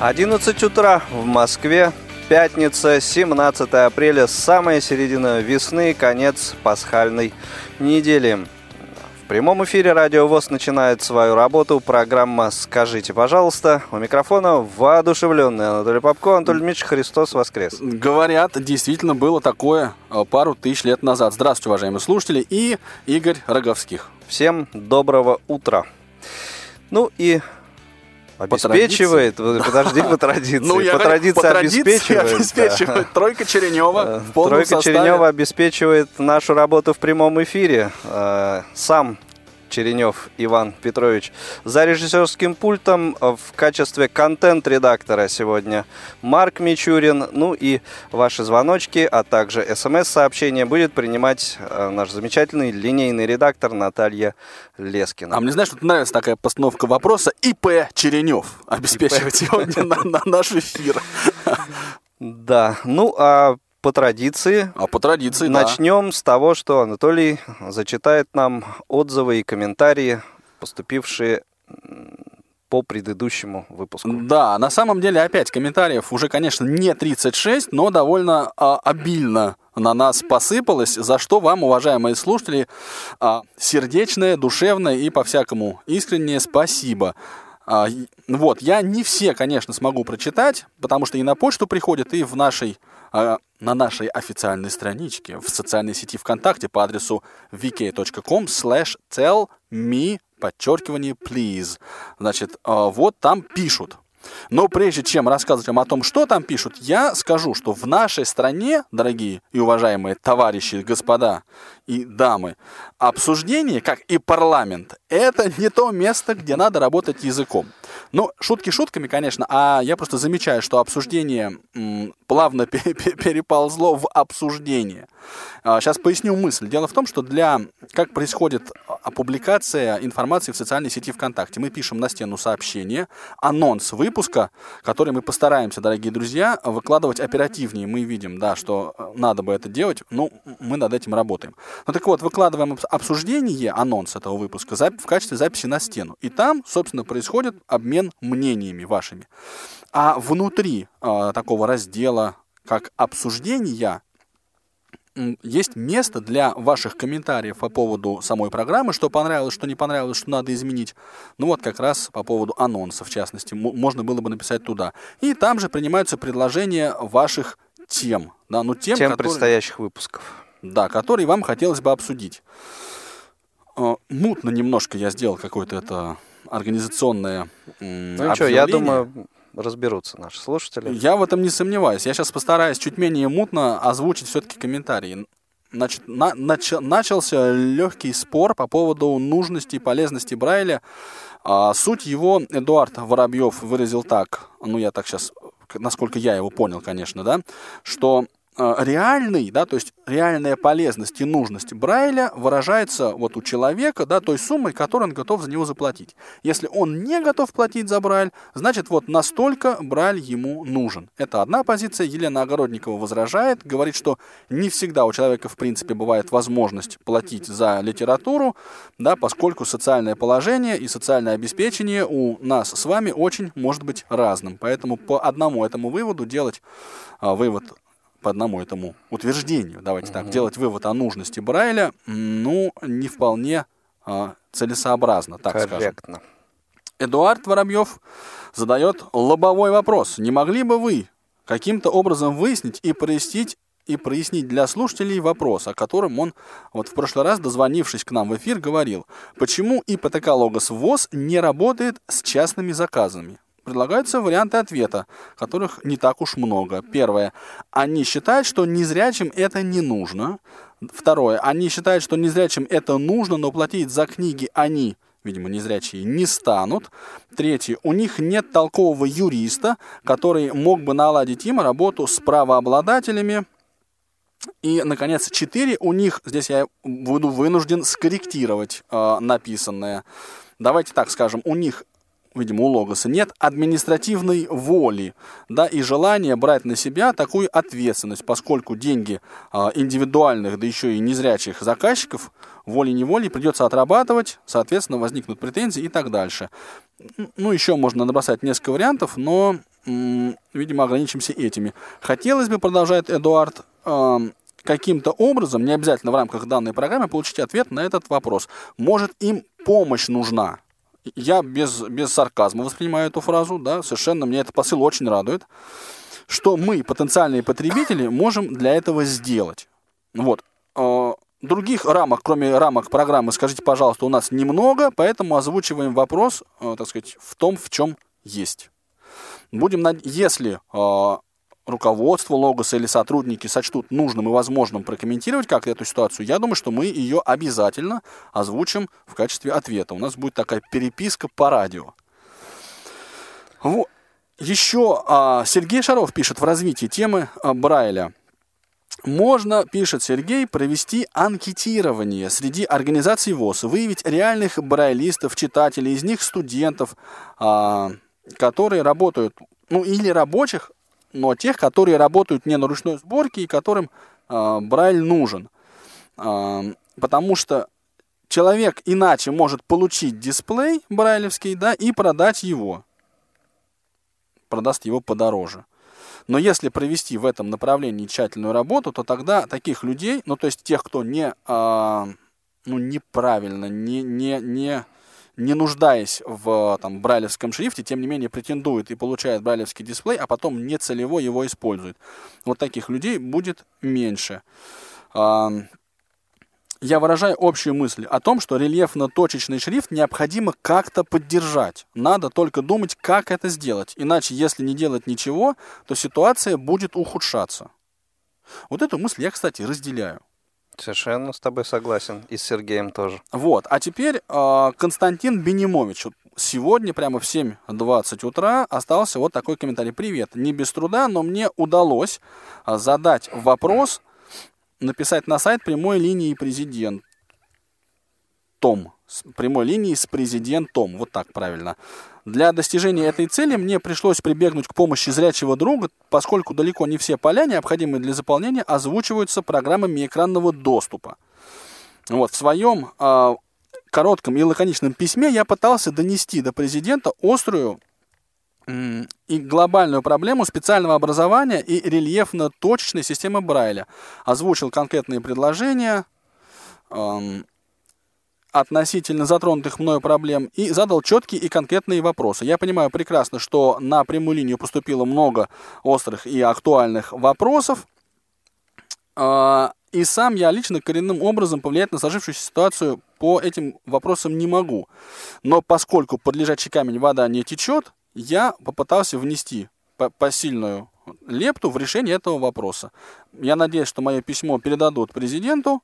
11 утра в Москве. Пятница, 17 апреля, самая середина весны, конец пасхальной недели. В прямом эфире Радио ВОЗ начинает свою работу. Программа «Скажите, пожалуйста». У микрофона воодушевленный Анатолий Попко. Анатолий Дмитриевич, Христос воскрес. Говорят, действительно было такое э, пару тысяч лет назад. Здравствуйте, уважаемые слушатели. И Игорь Роговских. Всем доброго утра. Ну и Обеспечивает, по подожди, по традиции. Ну, я по традиции по традиции обеспечивает. обеспечивает. да. Тройка Черенева Э, в полном Тройка составе. Черенева обеспечивает нашу работу в прямом эфире. Э, Сам Черенев Иван Петрович. За режиссерским пультом э, в качестве контент-редактора сегодня Марк Мичурин. Ну и ваши звоночки, а также смс-сообщения будет принимать э, наш замечательный линейный редактор Наталья Лескина. А мне, знаешь, вот нравится такая постановка вопроса. ИП Черенев обеспечивает сегодня на наш эфир. Да, ну а по традиции А по традиции, да. Начнем с того, что Анатолий зачитает нам отзывы и комментарии, поступившие по предыдущему выпуску. Да, на самом деле, опять, комментариев уже, конечно, не 36, но довольно а, обильно на нас посыпалось, за что вам, уважаемые слушатели, а, сердечное, душевное и по-всякому искреннее спасибо. А, вот, я не все, конечно, смогу прочитать, потому что и на почту приходят, и в нашей, а, на нашей официальной страничке в социальной сети ВКонтакте по адресу vk.com slash tell me, подчеркивание, please. Значит, а, вот там пишут. Но прежде чем рассказывать вам о том, что там пишут, я скажу, что в нашей стране, дорогие и уважаемые товарищи, господа и дамы, обсуждение, как и парламент, это не то место, где надо работать языком. Ну, шутки шутками, конечно, а я просто замечаю, что обсуждение плавно пе- пе- переползло в обсуждение. Сейчас поясню мысль. Дело в том, что для как происходит а, публикация информации в социальной сети ВКонтакте. Мы пишем на стену сообщение, анонс выпуска, который мы постараемся, дорогие друзья, выкладывать оперативнее. Мы видим, да, что э, надо бы это делать, ну, мы над этим работаем. Ну так вот, выкладываем обс- обсуждение, анонс этого выпуска в качестве записи на стену. И там, собственно, происходит обмен мнениями вашими. А внутри э, такого раздела, как обсуждения, есть место для ваших комментариев по поводу самой программы, что понравилось, что не понравилось, что надо изменить. Ну вот как раз по поводу анонса, в частности, можно было бы написать туда. И там же принимаются предложения ваших тем. Да, ну, тем, Тем которые- предстоящих выпусков. да, которые вам хотелось бы обсудить. Э, Мутно немножко я сделал какое-то это организационное Ну что, я думаю, разберутся наши слушатели. Я в этом не сомневаюсь. Я сейчас постараюсь чуть менее мутно озвучить все-таки комментарии. Значит, на- нач- начался легкий спор по поводу нужности и полезности Брайля. А, суть его Эдуард Воробьев выразил так, ну я так сейчас, насколько я его понял, конечно, да, что реальный, да, то есть реальная полезность и нужность Брайля выражается вот у человека, да, той суммой, которую он готов за него заплатить. Если он не готов платить за Брайль, значит вот настолько Брайль ему нужен. Это одна позиция. Елена Огородникова возражает, говорит, что не всегда у человека в принципе бывает возможность платить за литературу, да, поскольку социальное положение и социальное обеспечение у нас с вами очень может быть разным. Поэтому по одному этому выводу делать а, вывод по одному этому утверждению, давайте так, делать вывод о нужности Брайля, ну, не вполне а, целесообразно, так скажем. Корректно. Эдуард Воробьев задает лобовой вопрос. Не могли бы вы каким-то образом выяснить и прояснить и прояснить для слушателей вопрос, о котором он вот в прошлый раз, дозвонившись к нам в эфир, говорил. Почему ипотека Логос ВОЗ не работает с частными заказами? Предлагаются варианты ответа, которых не так уж много. Первое. Они считают, что незрячим это не нужно. Второе. Они считают, что незрячим это нужно, но платить за книги они видимо, незрячие не станут. Третье, у них нет толкового юриста, который мог бы наладить им работу с правообладателями. И, наконец, четыре, у них, здесь я буду вынужден скорректировать э, написанное. Давайте так скажем, у них видимо, у Логоса, нет административной воли, да, и желания брать на себя такую ответственность, поскольку деньги а, индивидуальных, да еще и незрячих заказчиков волей-неволей придется отрабатывать, соответственно, возникнут претензии и так дальше. Ну, еще можно набросать несколько вариантов, но, видимо, ограничимся этими. Хотелось бы, продолжает Эдуард, каким-то образом, не обязательно в рамках данной программы, получить ответ на этот вопрос. Может, им помощь нужна? Я без, без сарказма воспринимаю эту фразу, да, совершенно мне этот посыл очень радует, что мы, потенциальные потребители, можем для этого сделать. Вот. А, других рамок, кроме рамок программы, скажите, пожалуйста, у нас немного, поэтому озвучиваем вопрос, а, так сказать, в том, в чем есть. Будем, если а, руководство Логоса или сотрудники сочтут нужным и возможным прокомментировать как эту ситуацию, я думаю, что мы ее обязательно озвучим в качестве ответа. У нас будет такая переписка по радио. Вот. Еще а, Сергей Шаров пишет в развитии темы а, Брайля. Можно, пишет Сергей, провести анкетирование среди организаций ВОЗ, выявить реальных брайлистов, читателей, из них студентов, а, которые работают, ну или рабочих, но тех, которые работают не на ручной сборке и которым э, Брайль нужен. Э, потому что человек иначе может получить дисплей брайлевский, да, и продать его. Продаст его подороже. Но если провести в этом направлении тщательную работу, то тогда таких людей, ну то есть тех, кто не, э, ну, неправильно, не, не, не не нуждаясь в там, брайлевском шрифте, тем не менее претендует и получает брайлевский дисплей, а потом не целево его использует. Вот таких людей будет меньше. Я выражаю общую мысль о том, что рельефно-точечный шрифт необходимо как-то поддержать. Надо только думать, как это сделать. Иначе, если не делать ничего, то ситуация будет ухудшаться. Вот эту мысль я, кстати, разделяю. Совершенно с тобой согласен. И с Сергеем тоже. Вот. А теперь э, Константин Бенимович. Сегодня прямо в 7.20 утра остался вот такой комментарий. Привет. Не без труда, но мне удалось а, задать вопрос, написать на сайт прямой линии президент. Том. С прямой линии с президентом. Вот так правильно. Для достижения этой цели мне пришлось прибегнуть к помощи зрячего друга, поскольку далеко не все поля, необходимые для заполнения, озвучиваются программами экранного доступа. Вот, в своем э, коротком и лаконичном письме я пытался донести до президента острую э, и глобальную проблему специального образования и рельефно-точечной системы Брайля. Озвучил конкретные предложения, э, относительно затронутых мною проблем и задал четкие и конкретные вопросы. Я понимаю прекрасно, что на прямую линию поступило много острых и актуальных вопросов. А, и сам я лично коренным образом повлиять на сложившуюся ситуацию по этим вопросам не могу. Но поскольку под лежачий камень вода не течет, я попытался внести посильную лепту в решение этого вопроса. Я надеюсь, что мое письмо передадут президенту,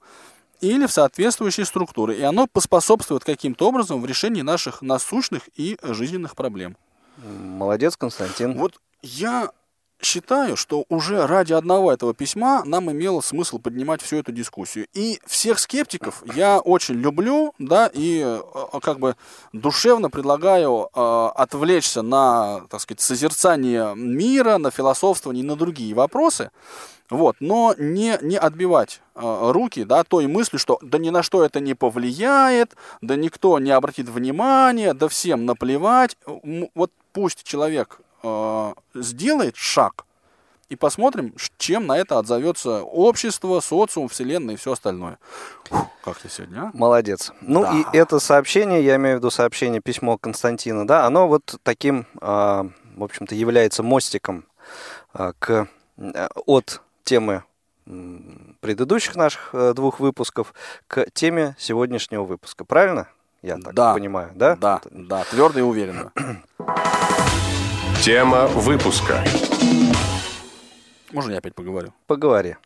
или в соответствующие структуры, и оно поспособствует каким-то образом в решении наших насущных и жизненных проблем. Молодец, Константин. Вот я считаю, что уже ради одного этого письма нам имело смысл поднимать всю эту дискуссию. И всех скептиков я очень люблю, да, и э, как бы душевно предлагаю э, отвлечься на, так сказать, созерцание мира, на философствование и на другие вопросы. Вот, но не, не отбивать э, руки да, той мыслью, что да ни на что это не повлияет, да никто не обратит внимания, да всем наплевать. Вот пусть человек э, сделает шаг, и посмотрим, чем на это отзовется общество, социум, вселенная и все остальное. Фух, как ты сегодня, а? Молодец. Ну да. и это сообщение, я имею в виду сообщение, письмо Константина, да, оно вот таким, э, в общем-то, является мостиком э, к, э, от темы предыдущих наших э, двух выпусков к теме сегодняшнего выпуска. Правильно? Я так да. понимаю, да? Да, да, твердо и уверенно. Тема выпуска. Можно я опять поговорю? Поговори.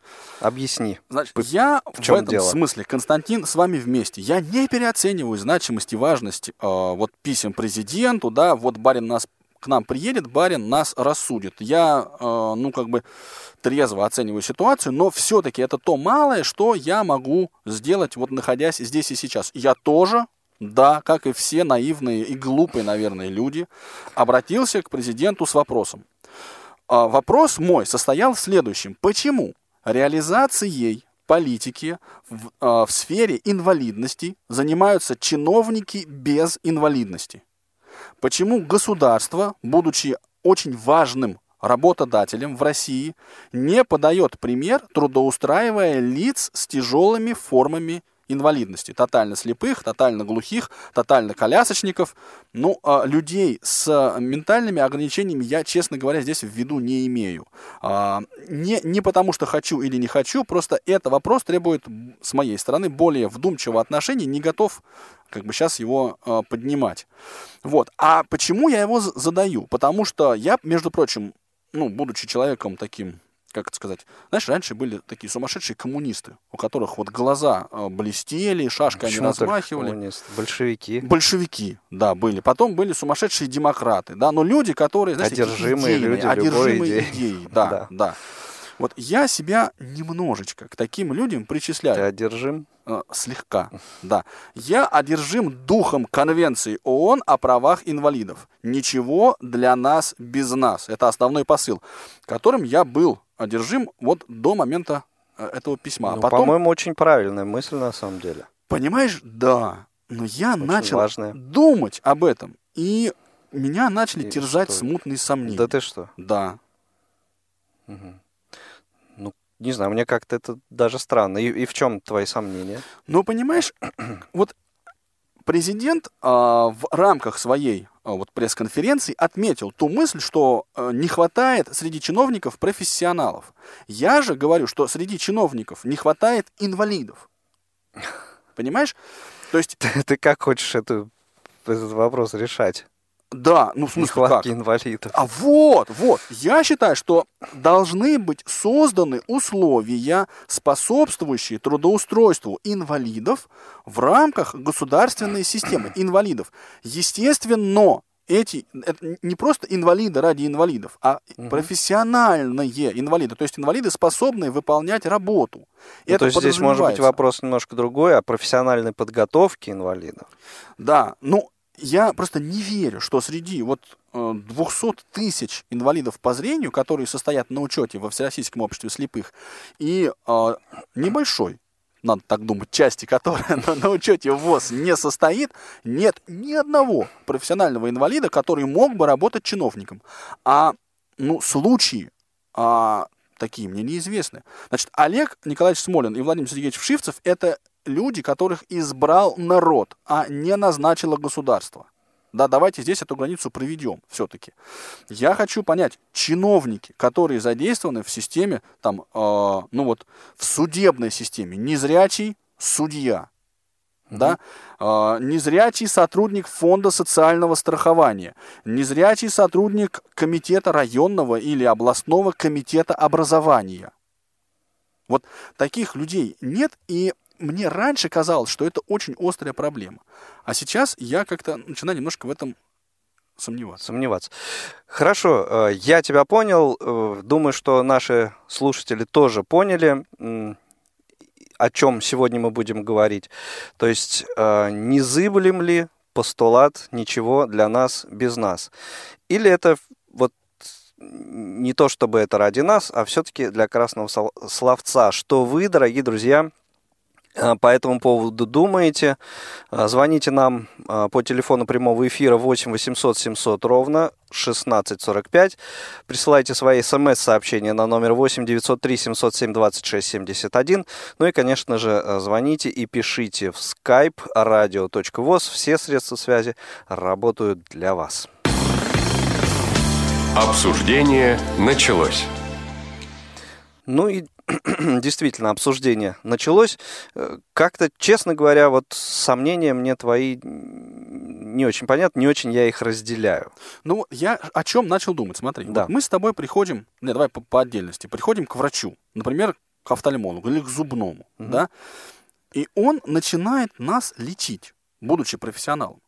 Объясни. Значит, П- я в в, этом дело? смысле, Константин, с вами вместе. Я не переоцениваю значимость и важность э, вот писем президенту, да, вот барин нас к нам приедет, барин нас рассудит. Я, э, ну, как бы трезво оцениваю ситуацию, но все-таки это то малое, что я могу сделать, вот находясь здесь и сейчас. Я тоже, да, как и все наивные и глупые, наверное, люди, обратился к президенту с вопросом. А, Вопрос мой состоял в следующем. Почему реализацией политики в, а, в сфере инвалидности занимаются чиновники без инвалидности? Почему государство, будучи очень важным работодателем в России, не подает пример, трудоустраивая лиц с тяжелыми формами инвалидности, тотально слепых, тотально глухих, тотально колясочников. Ну, а, людей с ментальными ограничениями я, честно говоря, здесь в виду не имею. А, Не, не потому, что хочу или не хочу, просто это вопрос требует с моей стороны более вдумчивого отношения, не готов как бы сейчас его а, поднимать. Вот. А почему я его задаю? Потому что я, между прочим, ну, будучи человеком таким, как это сказать, знаешь, раньше были такие сумасшедшие коммунисты, у которых вот глаза а, блестели, шашкой они Почему размахивали. коммунисты? Большевики. Большевики, да, были. Потом были сумасшедшие демократы, да, но люди, которые, знаете, такие Одержимые идейные, люди одержимые идеей. идеей, да, Да. да. Вот я себя немножечко к таким людям причисляю. Ты одержим? Э, Слегка, да. Я одержим духом Конвенции ООН о правах инвалидов. Ничего для нас без нас. Это основной посыл, которым я был одержим вот до момента э, этого письма. Ну, потом, По-моему, очень правильная мысль на самом деле. понимаешь, да. Но я Очень начал важная. думать об этом. И меня начали И терзать что? смутные сомнения. Да ты что? Да. Ну, не знаю, мне как-то это даже странно. И, и в чем твои сомнения? Но понимаешь, вот президент а, в рамках своей вот пресс-конференции отметил ту мысль, что а, не хватает среди чиновников профессионалов. Я же говорю, что среди чиновников не хватает инвалидов. Понимаешь? То есть, Ты, ты как хочешь эту, этот вопрос решать? Да, ну в смысле как? Нехватки инвалидов. А вот, вот, я считаю, что должны быть созданы условия, способствующие трудоустройству инвалидов в рамках государственной системы инвалидов. Естественно, эти это не просто инвалиды ради инвалидов, а профессиональные инвалиды, то есть инвалиды, способные выполнять работу. Ну, то есть здесь может быть вопрос немножко другой, о профессиональной подготовке инвалидов. Да, ну, я просто не верю, что среди вот э, 200 тысяч инвалидов по зрению, которые состоят на учете во Всероссийском обществе слепых, и э, небольшой, надо так думать, части, которая на, на учете ВОЗ не состоит, нет ни одного профессионального инвалида, который мог бы работать чиновником. А ну, случаи а, такие мне неизвестны. Значит, Олег Николаевич Смолин и Владимир Сергеевич Вшивцев – это люди, которых избрал народ, а не назначило государство. Да, давайте здесь эту границу проведем все-таки. Я хочу понять, чиновники, которые задействованы в системе, там, э, ну вот, в судебной системе, незрячий судья, да, э, незрячий сотрудник фонда социального страхования, незрячий сотрудник комитета районного или областного комитета образования. Вот таких людей нет, и мне раньше казалось, что это очень острая проблема. А сейчас я как-то начинаю немножко в этом сомневаться. Сомневаться. Хорошо, э, я тебя понял. Э, Думаю, что наши слушатели тоже поняли, о чем сегодня мы будем говорить. То есть, э, не зыблем ли постулат ничего для нас без нас? Или это вот не то, чтобы это ради нас, а все-таки для красного словца. Что вы, дорогие друзья, по этому поводу думаете? Э, Звоните нам э, по телефону прямого эфира 8 800 700 ровно 1645. Присылайте свои смс-сообщения на номер 8 903 707 26 71. Ну и, конечно же, звоните и пишите в skype radio.voz. Все средства связи работают для вас. Обсуждение началось. Ну и действительно обсуждение началось. Э, как-то, честно говоря, вот сомнения мне твои не очень понятны, не очень я их разделяю. Ну, я о чем начал думать, смотри. Да. Вот мы с тобой приходим, не, давай по, по отдельности, приходим к врачу, например, к офтальмологу или к зубному, Мгм. да, и он начинает нас лечить, будучи профессионалом.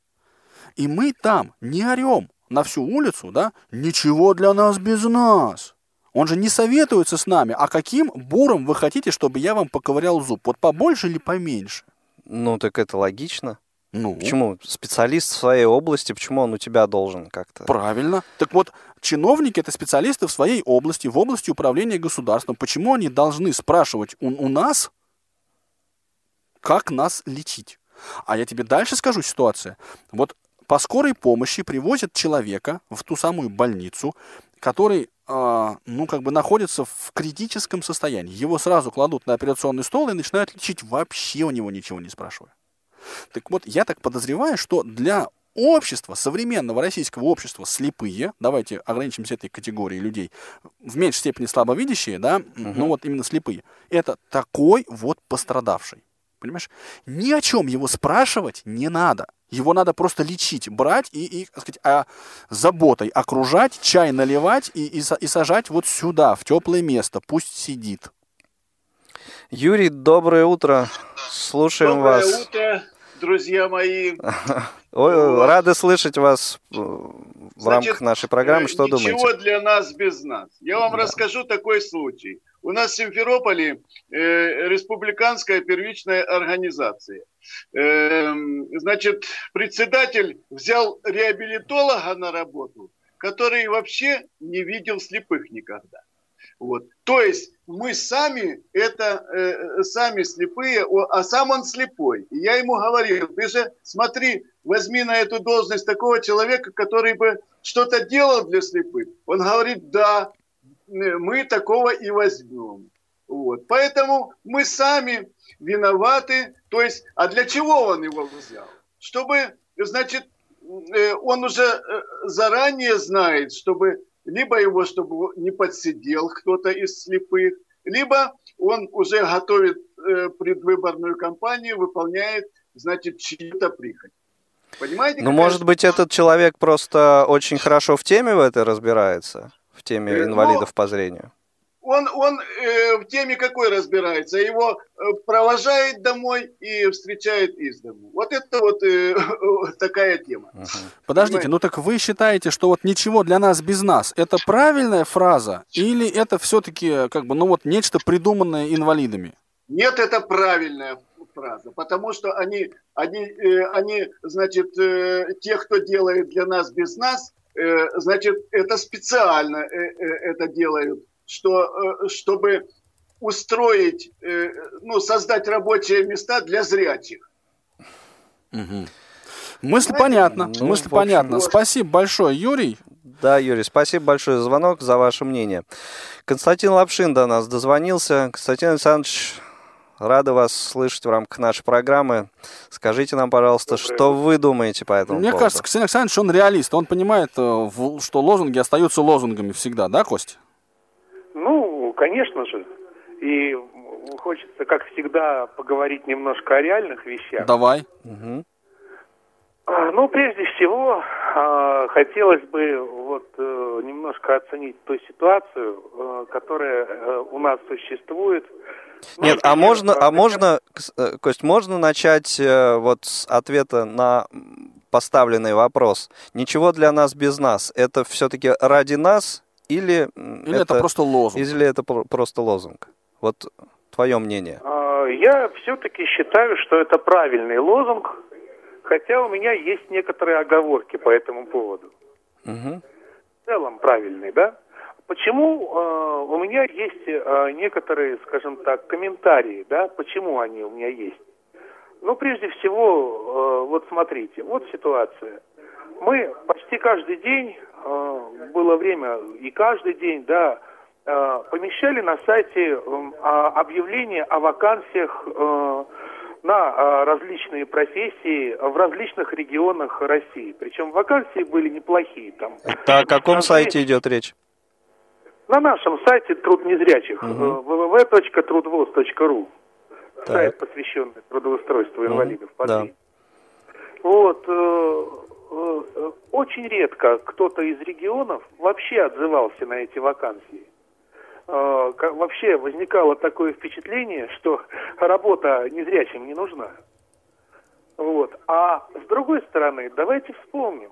И мы там не орем на всю улицу, да, ничего для нас без нас. Он же не советуется с нами, а каким буром вы хотите, чтобы я вам поковырял зуб? Вот побольше или поменьше? Ну, так это логично. Ну, Почему специалист в своей области, почему он у тебя должен как-то... Правильно. Так вот, чиновники это специалисты в своей области, в области управления государством. Почему они должны спрашивать у, у нас, как нас лечить? А я тебе дальше скажу ситуация. Вот по скорой помощи привозят человека в ту самую больницу, который, а, ну, как бы находится в критическом состоянии. Его сразу кладут на операционный стол и начинают лечить, вообще у него ничего не спрашивая. Так вот, я так подозреваю, что для общества, современного российского общества слепые, давайте ограничимся этой категорией людей, в меньшей степени слабовидящие, да, ну вот именно слепые, это такой вот пострадавший. Понимаешь? Ни о чем его спрашивать не надо. Его надо просто лечить, брать и, и так сказать, а, заботой окружать, чай наливать и, и, и сажать вот сюда, в теплое место. Пусть сидит. Юрий, доброе утро. Слушаем Доброе вас. утро, друзья мои. Ой, рады слышать вас э, в Значит, рамках нашей программы. Э, Что Ничего думаете? для нас без нас. Я вам Да. расскажу такой случай. У нас в Симферополе э, республиканская первичная организация. Эм, значит, председатель взял реабилитолога на работу, который вообще не видел слепых никогда. Вот. То есть мы сами это э, сами слепые, а сам он слепой. И я ему говорил, ты же смотри, возьми на эту должность такого человека, который бы что-то делал для слепых. Он говорит, да, э, мы такого и возьмем. Вот. Поэтому мы сами виноваты. То есть, а для чего он его взял? Чтобы, значит, э, он уже э, заранее знает, чтобы либо его, чтобы не подсидел кто-то из слепых, либо он уже готовит э, предвыборную кампанию, выполняет, значит, чью-то прихоть. Понимаете? Ну, может быть, этот человек просто очень хорошо в теме в этой разбирается, в теме Э, ну, инвалидов по зрению. он, он э, в теме какой разбирается? Его э, провожает домой и встречает из дому. Вот это вот э, такая тема. Подождите, Понимаете? ну так вы считаете, что вот ничего для нас без нас, это правильная фраза или это все-таки как бы, ну вот нечто придуманное инвалидами? Нет, это правильная фраза, потому что они, они, э, они значит, э, те, кто делает для нас без нас, значит, это специально э, э, это делают, что, э, чтобы устроить, э, ну, создать рабочие места для зрячих. Мгм. Мысль понятна, ну, мысль понятна. вот. Спасибо большое, Юрий. Да, Юрий, спасибо большое за звонок, за ваше мнение. Константин Лапшин до нас дозвонился. Константин Александрович, рады вас слышать в рамках нашей программы. Скажите нам, пожалуйста, Доброе что вы думаете по этому Мне поводу? кажется, Константин Александрович, он реалист, он понимает, э, что лозунги остаются лозунгами всегда, да, Кость? Ну, конечно же. И хочется, как всегда, поговорить немножко о реальных вещах. Давай. А, Ну, прежде всего, а, хотелось бы вот э, немножко оценить ту ситуацию, э, которая у нас существует. Нет, а можно, а можно, Кс- э, Кость, можно начать э, вот с ответа на поставленный вопрос? Ничего для нас без нас. Это все-таки ради нас или, Или это, просто лозунг? или это про- просто лозунг? Вот твое мнение. А, Я все-таки считаю, что это правильный лозунг, хотя у меня есть некоторые оговорки по этому поводу. Мгм. в целом правильный, да? Почему э, у меня есть э, некоторые, скажем так, комментарии, да? Почему они у меня есть? Ну, прежде всего, э, вот смотрите, вот ситуация. Мы почти каждый день, э, было время, и каждый день, да, э, помещали на сайте э, объявления о вакансиях э, на э, различные профессии в различных регионах России. Причем вакансии были неплохие там. Это о каком сайте идет речь? На нашем сайте труд незрячих Мгм. www.трудвоз.ру сайт, Так. посвященный трудоустройству инвалидов по Да. Вот, э, э, э, очень редко кто-то из регионов вообще отзывался на эти вакансии. Э, вообще возникало такое впечатление, что работа незрячим не нужна. Вот. А с другой стороны, давайте вспомним.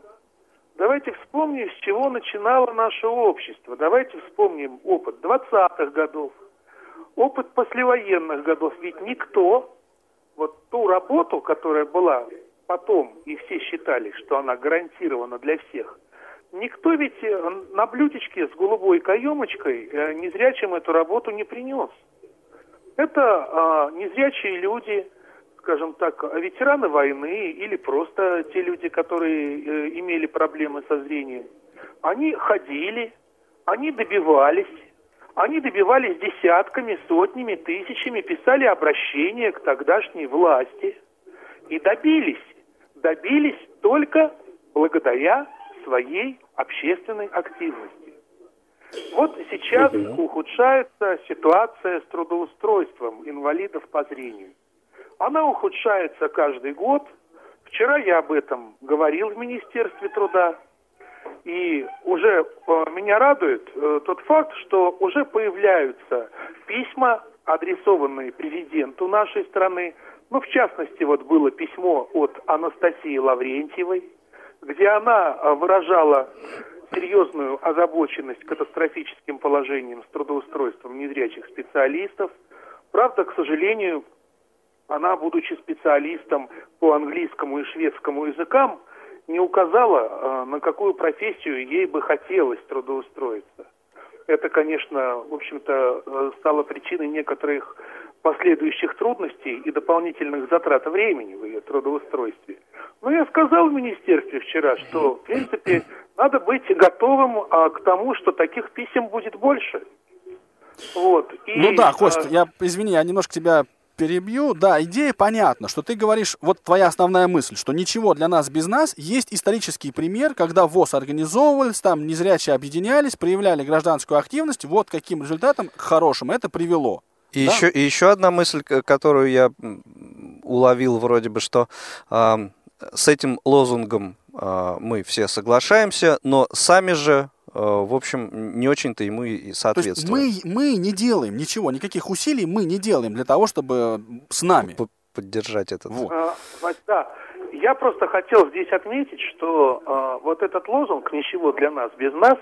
Давайте вспомним, с чего начинало наше общество. Давайте вспомним опыт 20-х годов, опыт послевоенных годов. Ведь никто вот ту работу, которая была потом, и все считали, что она гарантирована для всех, никто ведь э, на блюдечке с голубой каемочкой э, незрячим эту работу не принес. Это а, незрячие люди, скажем так, ветераны войны или просто те люди, которые э, имели проблемы со зрением. Они ходили, они добивались, они добивались десятками, сотнями, тысячами, писали обращения к тогдашней власти и добились. Добились только благодаря своей общественной активности. Вот сейчас ухудшается ситуация с трудоустройством инвалидов по зрению. Она ухудшается каждый год. Вчера я об этом говорил в Министерстве труда. И уже э, меня радует э, тот факт, что уже появляются письма, адресованные президенту нашей страны. Ну, в частности, вот было письмо от Анастасии Лаврентьевой, где она э, выражала серьезную озабоченность катастрофическим положением с трудоустройством незрячих специалистов. Правда, к сожалению, она, будучи специалистом по английскому и шведскому языкам, не указала, э, на какую профессию ей бы хотелось трудоустроиться. Это, конечно, в общем-то, э, стало причиной некоторых последующих трудностей и дополнительных затрат времени в ее трудоустройстве. Но я сказал в министерстве вчера, что, в принципе, надо быть готовым а, к тому, что таких писем будет больше. Вот. И, Ну да, а, Кость, я, извини, я немножко тебя перебью. Да, идея понятна, что ты говоришь, вот твоя основная мысль, что ничего для нас без нас. Есть исторический пример, когда ВОЗ организовывались, там незрячие объединялись, проявляли гражданскую активность, вот каким результатом хорошим это привело. И, Да. еще, и еще одна мысль, к- которую я уловил вроде бы, что ам, с этим лозунгом а, мы все соглашаемся, но сами же, в общем, не очень-то ему и То есть соответствуем. мы, мы не делаем ничего, никаких усилий мы не делаем для того, чтобы с нами. П- Поддержать этот. Вот. А, да. Я просто хотел здесь отметить, что а, вот этот лозунг «Ничего для нас без нас»,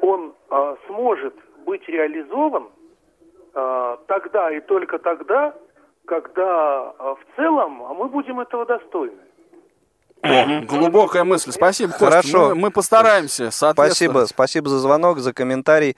он а, сможет быть реализован а, тогда и только тогда, когда а, в целом а мы будем этого достойны. О, глубокая мысль. Спасибо, Кость. Хорошо. Мы, мы постараемся Спасибо, соответствовать. спасибо за звонок, за комментарий.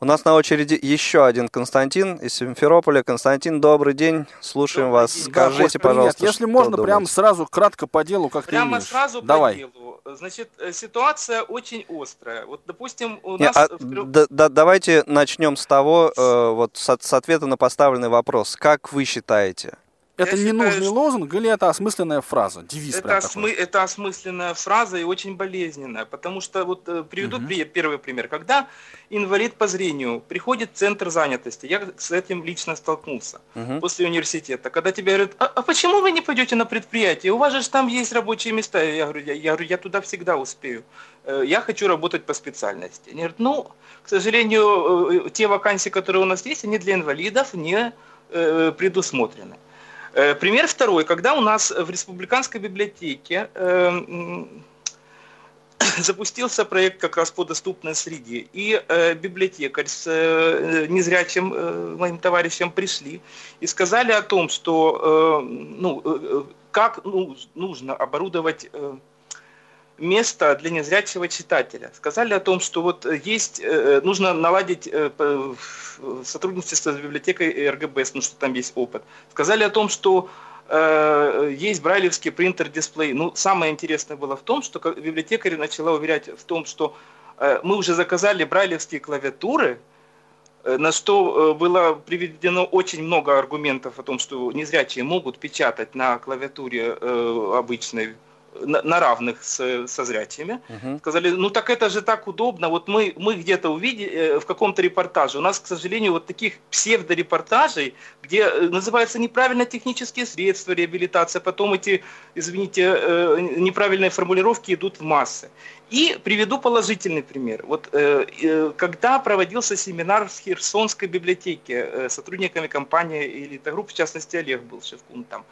У нас на очереди еще один Константин из Симферополя. Константин, добрый день, слушаем Добрый вас. день. Скажите, привет. пожалуйста, Если что можно, думаете? сразу кратко по делу, как ты Прямо сразу Давай. по делу. Значит, э, ситуация очень острая. Вот, допустим, у Не, нас... а, в да- да- давайте начнем с того, э, вот с, с ответа на поставленный вопрос. Как вы считаете? Это Я ненужный считаю, лозунг или это осмысленная фраза? Девиз Это, осмы- это осмысленная фраза и очень болезненная, потому что вот э, приведу при- первый пример. Когда инвалид по зрению приходит в центр занятости, я с этим лично столкнулся Мгм. после университета, когда тебе говорят, а, а почему вы не пойдете на предприятие? У вас же там есть рабочие места. Я говорю, я, я говорю, я туда всегда успею. Э, Я хочу работать по специальности. Они говорят, ну, к сожалению, э, те вакансии, которые у нас есть, они для инвалидов не предусмотрены. Э, Пример второй. Когда у нас в республиканской библиотеке э, м, запустился проект как раз по доступной среде, и э, библиотекарь с э, незрячим э, моим товарищем пришли и сказали о том, что ну, как ну, нужно оборудовать место для незрячего читателя. Сказали о том, что вот э, есть, э, нужно наладить э, п- в- сотрудничество с библиотекой РГБС, ну что там есть опыт. Сказали о том, что есть брайлевский принтер-дисплей. Ну, самое интересное было в том, что библиотекарь начала уверять в том, что мы уже заказали брайлевские клавиатуры, на что было приведено очень много аргументов о том, что незрячие могут печатать на клавиатуре обычной на, на равных с, со зрячими. Угу. Сказали, ну так это же так удобно. Вот мы, мы где-то увидели э, в каком-то репортаже. У нас, к сожалению, вот таких псевдорепортажей, где э, называются неправильно технические средства реабилитации, потом эти, извините, э, неправильные формулировки идут в массы. И приведу положительный пример. Вот когда проводился семинар в Херсонской библиотеке сотрудниками компании «Элита Групп», в частности, Олег был Шевкун там,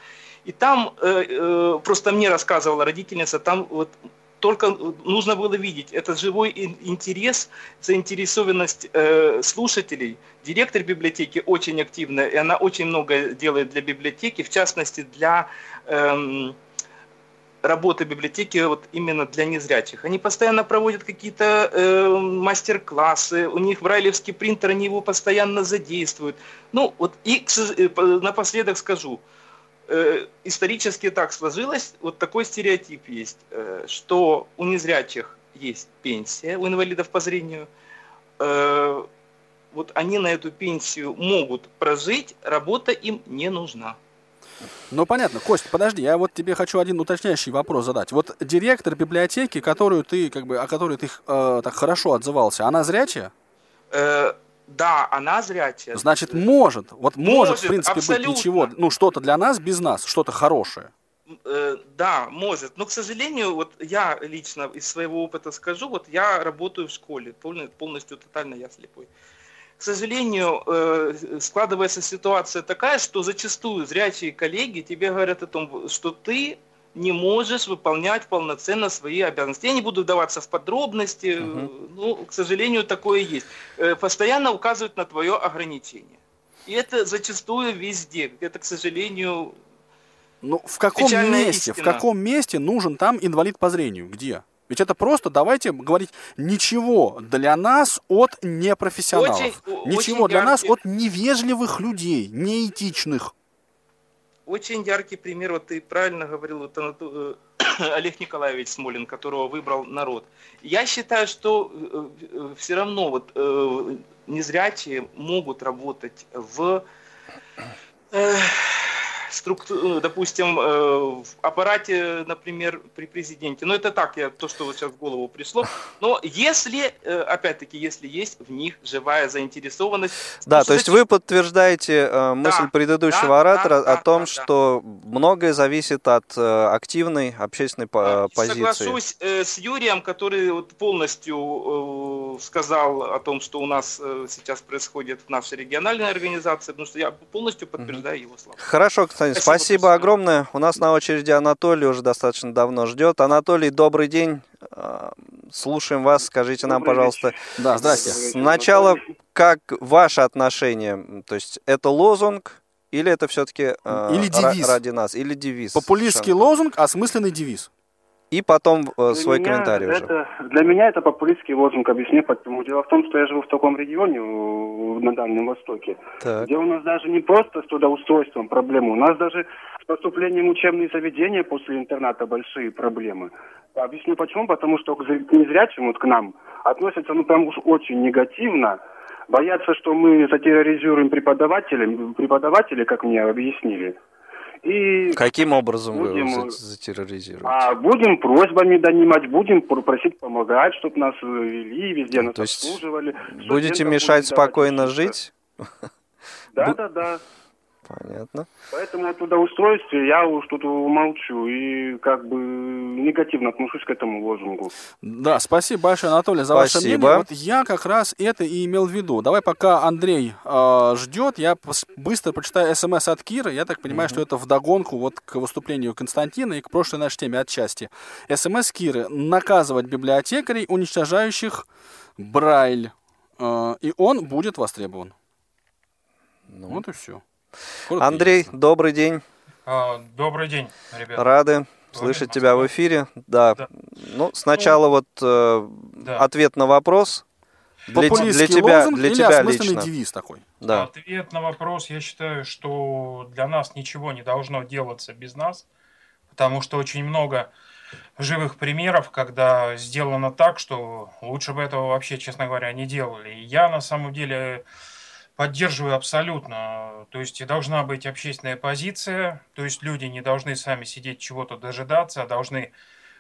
и там, э, э, просто мне рассказывала родительница, там вот только нужно было видеть этот живой интерес, заинтересованность э, слушателей. Директор библиотеки очень активная, и она очень много делает для библиотеки, в частности для э, работы библиотеки вот именно для незрячих. Они постоянно проводят какие-то э, мастер-классы, у них брайлевский принтер, они его постоянно задействуют. Ну вот и э, напоследок скажу – э, исторически так сложилось, вот такой стереотип есть, э, что у незрячих есть пенсия, у инвалидов по зрению, э, вот они на эту пенсию могут прожить, работа им не нужна. Ну, понятно. Кость, подожди, я вот тебе хочу один уточняющий вопрос задать. Вот директор библиотеки, которую ты, как бы, о которой ты э, так хорошо отзывался, она зрячая? Э, да, она зрячая. Значит, может. Вот может, может в принципе, абсолютно. быть ничего. Ну, что-то для нас без нас, что-то хорошее. Э, да, может. Но, к сожалению, вот я лично из своего опыта скажу, вот я работаю в школе, полностью, тотально я слепой. К сожалению, э, складывается ситуация такая, что зачастую зрячие коллеги тебе говорят о том, что ты не можешь выполнять полноценно свои обязанности. Я не буду вдаваться в подробности, угу. ну, к сожалению, такое есть. Э, постоянно указывают на твое ограничение. И это зачастую везде. Это, к сожалению, ну, в каком месте, истина. в каком месте нужен там инвалид по зрению? Где? Ведь это просто, давайте говорить, ничего для нас от непрофессионалов. Очень, ничего очень для яркий. нас от невежливых людей, неэтичных. Очень яркий пример, вот ты правильно говорил, вот, э, Олег Николаевич Смолин, которого выбрал народ. Я считаю, что э, э, все равно вот незрячие могут работать в структу, э, допустим, э, в аппарате, например, при президенте. Но это так, я, то, что вот сейчас в голову пришло. Но если, э, опять-таки, если есть в них живая заинтересованность... Да, то есть вы подтверждаете мысль да, предыдущего да, оратора да, о том, что многое зависит от активной общественной позиции. Соглашусь с Юрием, который полностью сказал о том, что у нас сейчас происходит в нашей региональной организации, потому что я полностью подтверждаю угу. его слова. Хорошо, кстати, Спасибо, спасибо огромное. У нас на очереди Анатолий уже достаточно давно ждет. Анатолий, добрый день. А, слушаем вас. Скажите нам, пожалуйста. Вечер. Да, здрасте. Сначала, как ваше отношение? То есть это лозунг или это все-таки э, или девиз. ради нас? Или девиз? Популистский лозунг, осмысленный девиз и потом э, свой меня комментарий это, уже. Для меня это популистский лозунг, объясню почему. Дело в том, что я живу в таком регионе на Дальнем Востоке, так. где у нас даже не просто с трудоустройством проблемы, у нас даже с поступлением в учебные заведения после интерната большие проблемы. Объясню почему, потому что к незрячим, вот к нам, относятся ну прям уж очень негативно, боятся, что мы затерроризируем преподавателей, преподавателей, как мне объяснили. И Каким образом будем, вы затерроризируете? А будем просьбами донимать, будем просить помогать, чтобы нас вели, везде нас То обслуживали. Будете мешать спокойно жить? Да, да, да. Понятно. Поэтому о трудоустройстве я уж тут молчу и как бы негативно отношусь к этому лозунгу. Да, спасибо большое, Анатолий, за спасибо. ваше мнение. Вот я как раз это и имел в виду. Давай, пока Андрей э, ждет, я быстро прочитаю смс от Киры. Я так понимаю, угу. что это вдогонку вот к выступлению Константина и к прошлой нашей теме отчасти. СМС Киры. Наказывать библиотекарей, уничтожающих Брайль. Э, и он будет востребован. Ну. Вот и все. Коротко Андрей, интересно. добрый день. А, добрый день, ребята. Рады добрый слышать день, тебя в эфире. Да. да. Ну, сначала ну, вот э, да. ответ на вопрос. Для, для тебя, для или тебя лично. девиз такой? Да. Ответ на вопрос, я считаю, что для нас ничего не должно делаться без нас, потому что очень много живых примеров, когда сделано так, что лучше бы этого вообще, честно говоря, не делали. И я на самом деле Поддерживаю абсолютно. То есть должна быть общественная позиция, то есть люди не должны сами сидеть чего-то дожидаться, а должны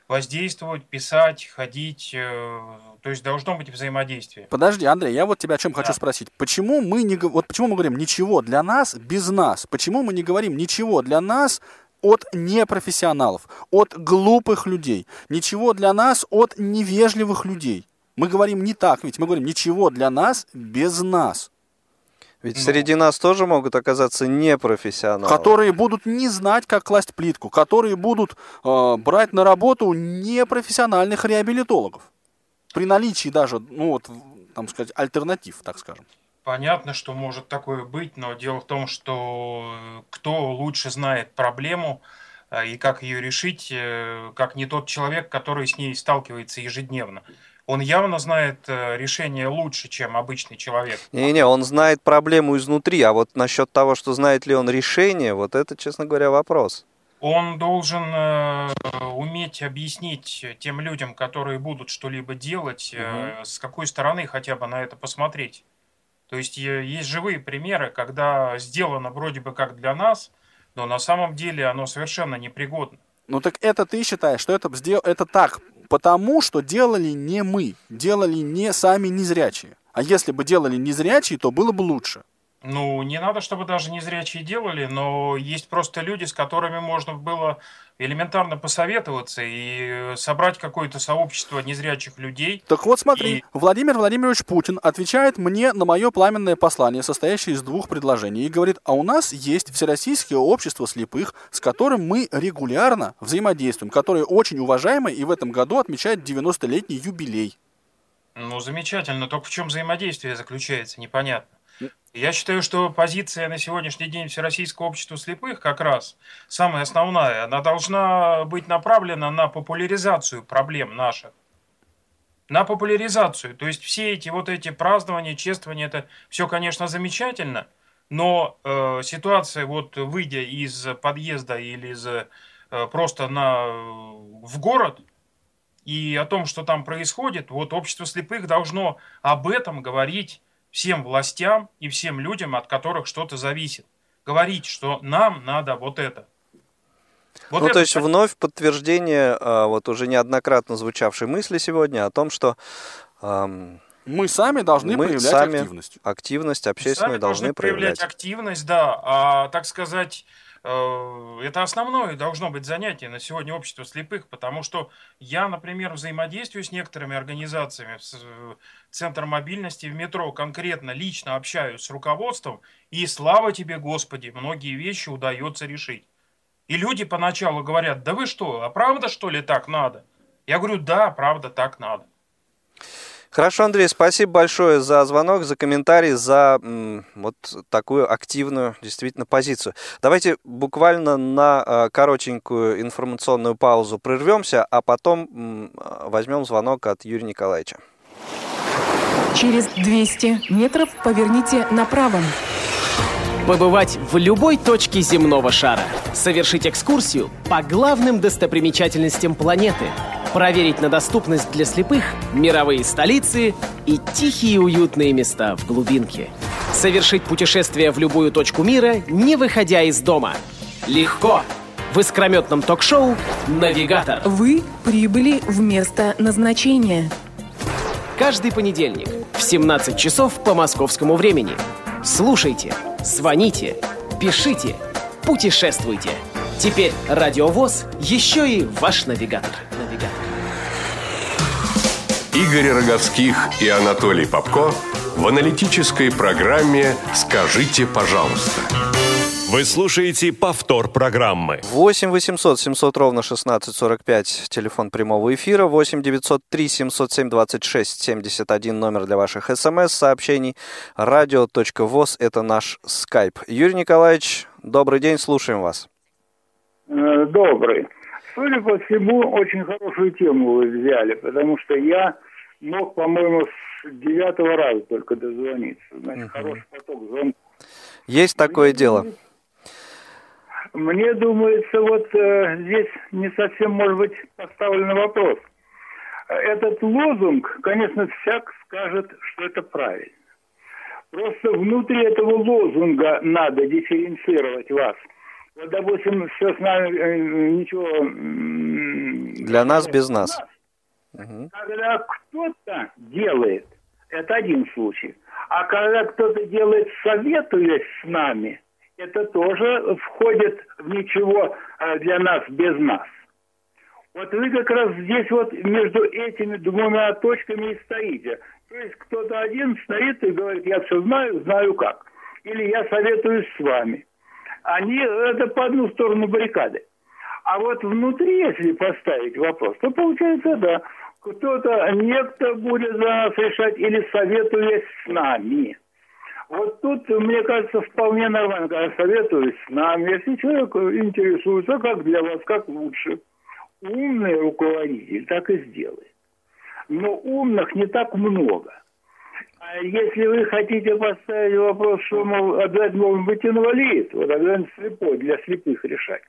воздействовать, писать, ходить. Э, то есть должно быть взаимодействие. Подожди, Андрей, я вот тебя о чем да. хочу спросить. Почему мы не вот почему мы говорим ничего для нас без нас? Почему мы не говорим ничего для нас от непрофессионалов, от глупых людей, ничего для нас от невежливых людей? Мы говорим не так, ведь мы говорим ничего для нас без нас. Ведь ну, среди нас тоже могут оказаться непрофессионалы. Которые будут не знать, как класть плитку, которые будут э, брать на работу непрофессиональных реабилитологов. При наличии даже, ну вот, там сказать, альтернатив, так скажем. Понятно, что может такое быть, но дело в том, что э, кто лучше знает проблему э, и как ее решить, э, как не тот человек, который с ней сталкивается ежедневно он явно знает э, решение лучше, чем обычный человек. Не-не, он знает проблему изнутри, а вот насчет того, что знает ли он решение, вот это, честно говоря, вопрос. Он должен э, уметь объяснить тем людям, которые будут что-либо делать, э, угу. с какой стороны хотя бы на это посмотреть. То есть есть живые примеры, когда сделано вроде бы как для нас, но на самом деле оно совершенно непригодно. Ну так это ты считаешь, что это, это так потому, что делали не мы, делали не сами незрячие. А если бы делали незрячие, то было бы лучше. Ну, не надо, чтобы даже незрячие делали, но есть просто люди, с которыми можно было элементарно посоветоваться и собрать какое-то сообщество незрячих людей. Так вот смотри, и... Владимир Владимирович Путин отвечает мне на мое пламенное послание, состоящее из двух предложений, и говорит, а у нас есть Всероссийское общество слепых, с которым мы регулярно взаимодействуем, которое очень уважаемое и в этом году отмечает 90-летний юбилей. Ну, замечательно, только в чем взаимодействие заключается, непонятно. Я считаю, что позиция на сегодняшний день Всероссийского общества слепых как раз самая основная. Она должна быть направлена на популяризацию проблем наших. На популяризацию. То есть все эти вот эти празднования, чествования, это все, конечно, замечательно, но э, ситуация, вот выйдя из подъезда или из, э, просто на, в город, и о том, что там происходит, вот общество слепых должно об этом говорить всем властям и всем людям, от которых что-то зависит. Говорить, что нам надо вот это. Вот ну, это, то есть вновь подтверждение а, вот уже неоднократно звучавшей мысли сегодня о том, что эм, мы сами должны мы проявлять сами активность. Активность общественную должны, должны проявлять. проявлять активность, да. А, так сказать, это основное должно быть занятие на сегодня общества слепых, потому что я, например, взаимодействую с некоторыми организациями, с э, Центром мобильности в метро, конкретно лично общаюсь с руководством, и слава тебе, Господи, многие вещи удается решить. И люди поначалу говорят, да вы что, а правда что ли так надо? Я говорю, да, правда так надо. Хорошо, Андрей, спасибо большое за звонок, за комментарий, за м, вот такую активную действительно позицию. Давайте буквально на э, коротенькую информационную паузу прервемся, а потом м, возьмем звонок от Юрия Николаевича. Через 200 метров поверните направо. Побывать в любой точке земного шара. Совершить экскурсию по главным достопримечательностям планеты – проверить на доступность для слепых мировые столицы и тихие уютные места в глубинке. Совершить путешествие в любую точку мира, не выходя из дома. Легко! В искрометном ток-шоу «Навигатор». Вы прибыли в место назначения. Каждый понедельник в 17 часов по московскому времени. Слушайте, звоните, пишите, путешествуйте. Теперь Радиовоз еще и ваш навигатор. Игорь Роговских и Анатолий Попко в аналитической программе «Скажите, пожалуйста». Вы слушаете повтор программы. 8 800 700 ровно 1645, телефон прямого эфира. 8 903 707 26 71, номер для ваших смс-сообщений. Радио.воз – это наш скайп. Юрий Николаевич, добрый день, слушаем вас. Э, добрый. Судя по всему, очень хорошую тему вы взяли, потому что я мог, по-моему, с девятого раза только дозвониться. Значит, угу. хороший поток звонков. Есть такое дело. Мне думается, вот э, здесь не совсем, может быть, поставлен вопрос. Этот лозунг, конечно, всяк скажет, что это правильно. Просто внутри этого лозунга надо дифференцировать вас. Вот, допустим, все с нами, э, ничего... Для нас без нас. Когда кто-то делает, это один случай. А когда кто-то делает, советуясь с нами, это тоже входит в ничего э, для нас без нас. Вот вы как раз здесь вот между этими двумя точками и стоите. То есть кто-то один стоит и говорит, я все знаю, знаю как. Или я советуюсь с вами. Они, это по одну сторону баррикады. А вот внутри, если поставить вопрос, то получается, да, кто-то, некто будет за нас решать или советуясь с нами. Вот тут, мне кажется, вполне нормально, когда советуюсь с нами. Если человек интересуется, как для вас, как лучше. Умный руководитель так и сделает. Но умных не так много. А если вы хотите поставить вопрос, что, мол, обязательно должен быть инвалид, вот обязательно слепой, для слепых решать.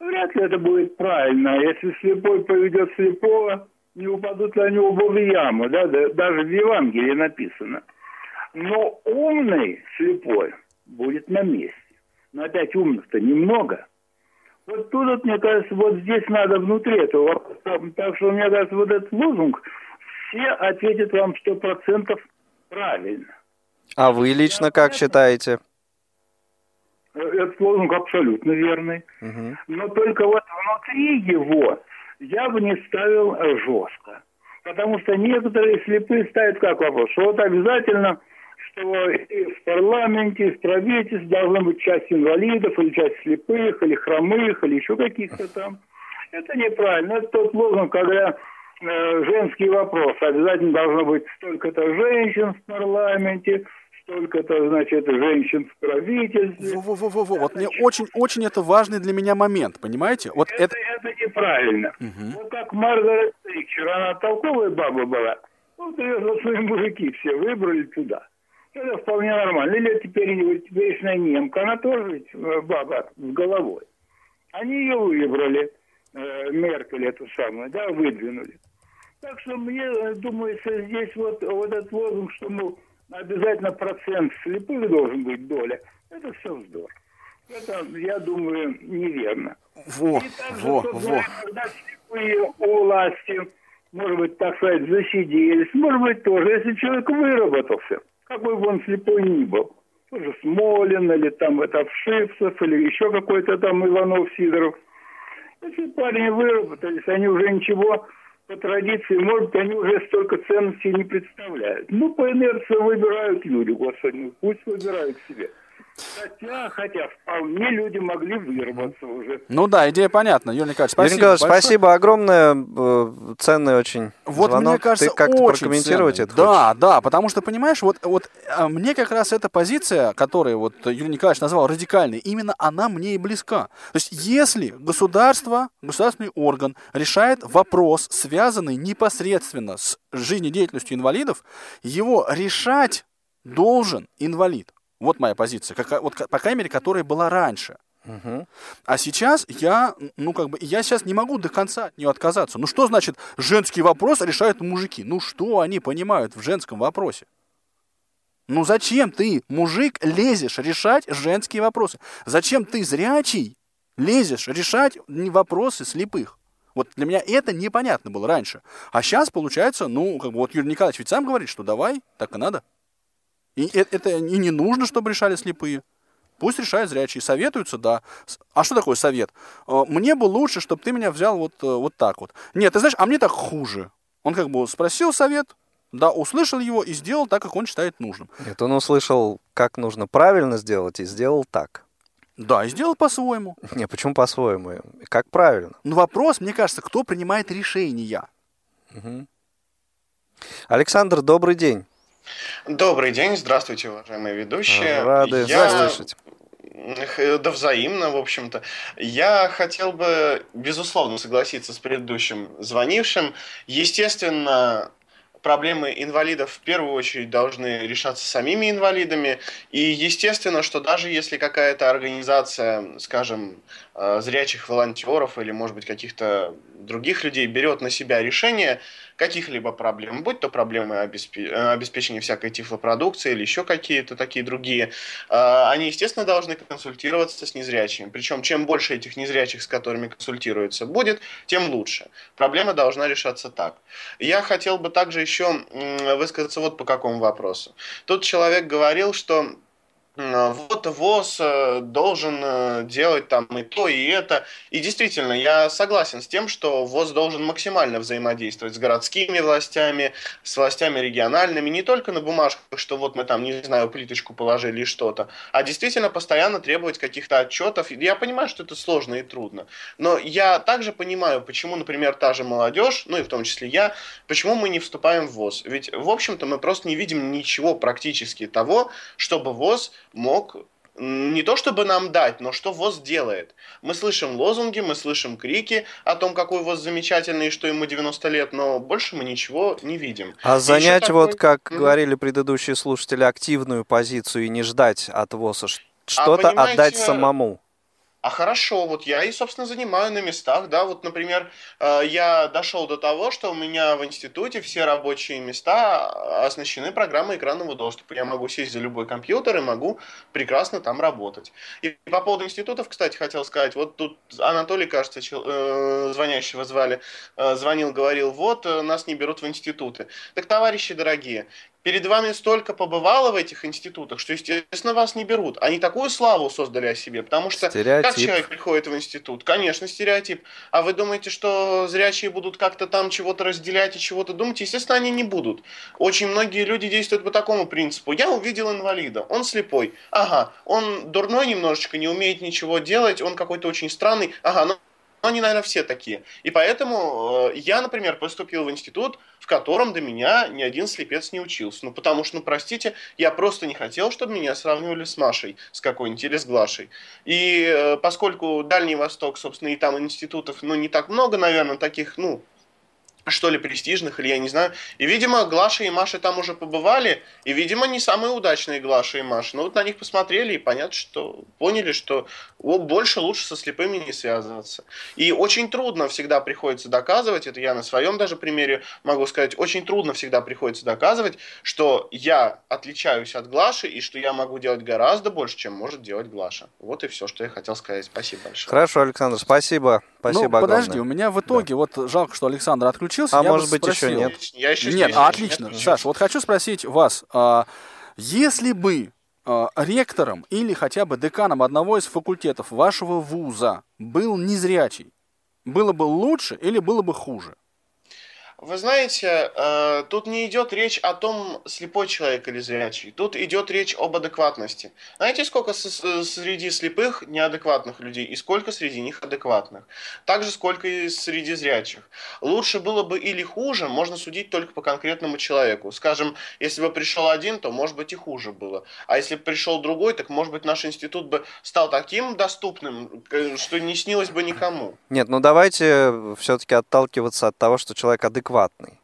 Вряд ли это будет правильно. Если слепой поведет слепого, не упадут ли они оба в яму, да, даже в Евангелии написано. Но умный слепой будет на месте. Но опять умных-то немного. Вот тут, вот, мне кажется, вот здесь надо внутри этого вопроса. Так что, мне кажется, вот этот лозунг, все ответят вам сто процентов правильно. А вы лично как считаете? Этот лозунг абсолютно верный. Угу. Но только вот внутри его я бы не ставил жестко. Потому что некоторые слепые ставят как вопрос, что вот обязательно, что и в парламенте, и в правительстве должна быть часть инвалидов, или часть слепых, или хромых, или еще каких-то там. Это неправильно. Это тот лозунг, когда э, женский вопрос. Обязательно должно быть столько-то женщин в парламенте, столько-то, значит, женщин в правительстве. Во-во-во-во, вот мне очень-очень это важный для меня момент, понимаете? Вот это, это... это неправильно. Угу. Вот как Маргарет Тэтчер, она толковая баба была. Вот ее вот свои мужики все выбрали туда. Это вполне нормально. Или теперь теперешняя немка, она тоже ведь э, баба с головой. Они ее выбрали, э, Меркель эту самую, да, выдвинули. Так что мне э, думается здесь вот, вот этот лозунг, что, мол, обязательно процент слепых должен быть доля, это все вздор. Это, я думаю, неверно. Во, также, во, во. Когда слепые у власти, может быть, так сказать, засиделись, может быть, тоже, если человек выработался, какой бы он слепой ни был, тоже Смолин, или там это Вшивцев, или еще какой-то там Иванов, Сидоров. Если парни выработались, они уже ничего по традиции, может, они уже столько ценностей не представляют. Ну, по инерции выбирают люди, господи, пусть выбирают себе. Хотя, хотя вполне люди могли выработаться уже. Ну да, идея понятна, Юрий Николаевич, спасибо. Юрий Николаевич, большое. спасибо огромное, э, ценный очень вот звонок. Мне кажется, Ты как-то прокомментировать ценный. это Да, хочешь? да, потому что, понимаешь, вот, вот а, мне как раз эта позиция, которую вот Юрий Николаевич назвал радикальной, именно она мне и близка. То есть если государство, государственный орган решает вопрос, связанный непосредственно с жизнедеятельностью инвалидов, его решать должен инвалид. Вот моя позиция, как, вот, по крайней мере, которая была раньше. Угу. А сейчас я, ну как бы, я сейчас не могу до конца от нее отказаться. Ну что значит женский вопрос решают мужики? Ну что они понимают в женском вопросе? Ну зачем ты, мужик, лезешь решать женские вопросы? Зачем ты, зрячий, лезешь решать вопросы слепых? Вот для меня это непонятно было раньше. А сейчас получается, ну, как бы вот Юрий Николаевич ведь сам говорит, что давай, так и надо. И это и не нужно, чтобы решали слепые. Пусть решают зрячие. Советуются, да. А что такое совет? Э, мне бы лучше, чтобы ты меня взял вот, э, вот так вот. Нет, ты знаешь, а мне так хуже. Он как бы спросил совет, да, услышал его и сделал так, как он считает нужным. Нет, он услышал, как нужно правильно сделать, и сделал так. Да, и сделал по-своему. Не, почему по-своему? Как правильно? Ну, вопрос, мне кажется, кто принимает решения. Угу. Александр, добрый день. Добрый день, здравствуйте, уважаемые ведущие. Рады Я... слышать. Да взаимно, в общем-то. Я хотел бы, безусловно, согласиться с предыдущим звонившим. Естественно, проблемы инвалидов в первую очередь должны решаться самими инвалидами. И естественно, что даже если какая-то организация, скажем, э, зрячих волонтеров или, может быть, каких-то других людей берет на себя решение каких-либо проблем, будь то проблемы обеспечения всякой тифлопродукции или еще какие-то такие другие, э, они, естественно, должны консультироваться с незрячими. Причем, чем больше этих незрячих, с которыми консультируются, будет, тем лучше. Проблема должна решаться так. Я хотел бы также еще высказаться вот по какому вопросу. Тут человек говорил, что вот ВОЗ э, должен э, делать там и то, и это. И действительно, я согласен с тем, что ВОЗ должен максимально взаимодействовать с городскими властями, с властями региональными, не только на бумажках, что вот мы там, не знаю, плиточку положили и что-то, а действительно постоянно требовать каких-то отчетов. Я понимаю, что это сложно и трудно, но я также понимаю, почему, например, та же молодежь, ну и в том числе я, почему мы не вступаем в ВОЗ. Ведь, в общем-то, мы просто не видим ничего практически того, чтобы ВОЗ мог не то чтобы нам дать, но что ВОЗ делает. Мы слышим лозунги, мы слышим крики о том, какой ВОЗ замечательный и что ему 90 лет, но больше мы ничего не видим. А и занять, такой... вот как mm-hmm. говорили предыдущие слушатели, активную позицию и не ждать от ВОЗа, что-то а, отдать самому. А хорошо, вот я и, собственно, занимаю на местах, да, вот, например, э, я дошел до того, что у меня в институте все рабочие места оснащены программой экранного доступа. Я могу сесть за любой компьютер и могу прекрасно там работать. И по поводу институтов, кстати, хотел сказать, вот тут Анатолий, кажется, э, звонящего звали, э, звонил, говорил, вот, нас не берут в институты. Так, товарищи дорогие, перед вами столько побывало в этих институтах, что, естественно, вас не берут. Они такую славу создали о себе, потому что стереотип. как человек приходит в институт? Конечно, стереотип. А вы думаете, что зрячие будут как-то там чего-то разделять и чего-то думать? Естественно, они не будут. Очень многие люди действуют по такому принципу. Я увидел инвалида, он слепой. Ага, он дурной немножечко, не умеет ничего делать, он какой-то очень странный. Ага, ну они, наверное, все такие. И поэтому э, я, например, поступил в институт, в котором до меня ни один слепец не учился. Ну, потому что, ну, простите, я просто не хотел, чтобы меня сравнивали с Машей, с какой-нибудь, или с Глашей. И э, поскольку Дальний Восток, собственно, и там институтов, ну, не так много, наверное, таких, ну, что ли, престижных, или я не знаю. И, видимо, Глаша и Маша там уже побывали, и, видимо, не самые удачные Глаша и Маша. Но вот на них посмотрели и понятно, что поняли, что о, больше лучше со слепыми не связываться. И очень трудно всегда приходится доказывать, это я на своем даже примере могу сказать, очень трудно всегда приходится доказывать, что я отличаюсь от Глаши и что я могу делать гораздо больше, чем может делать Глаша. Вот и все, что я хотел сказать. Спасибо большое. Хорошо, Александр, спасибо. Спасибо ну, огромное. подожди, у меня в итоге, да. вот жалко, что Александр отключился. А может быть спросил, еще нет? Я еще нет, а, отлично. Нет, Саш, вот хочу спросить вас, а, если бы а, ректором или хотя бы деканом одного из факультетов вашего вуза был незрячий, было бы лучше или было бы хуже? Вы знаете, э, тут не идет речь о том, слепой человек или зрячий. Тут идет речь об адекватности. Знаете, сколько среди слепых неадекватных людей и сколько среди них адекватных? Так же, сколько и среди зрячих. Лучше было бы или хуже, можно судить только по конкретному человеку. Скажем, если бы пришел один, то, может быть, и хуже было. А если бы пришел другой, так, может быть, наш институт бы стал таким доступным, что не снилось бы никому. Нет, ну давайте все-таки отталкиваться от того, что человек адекватный адекватный?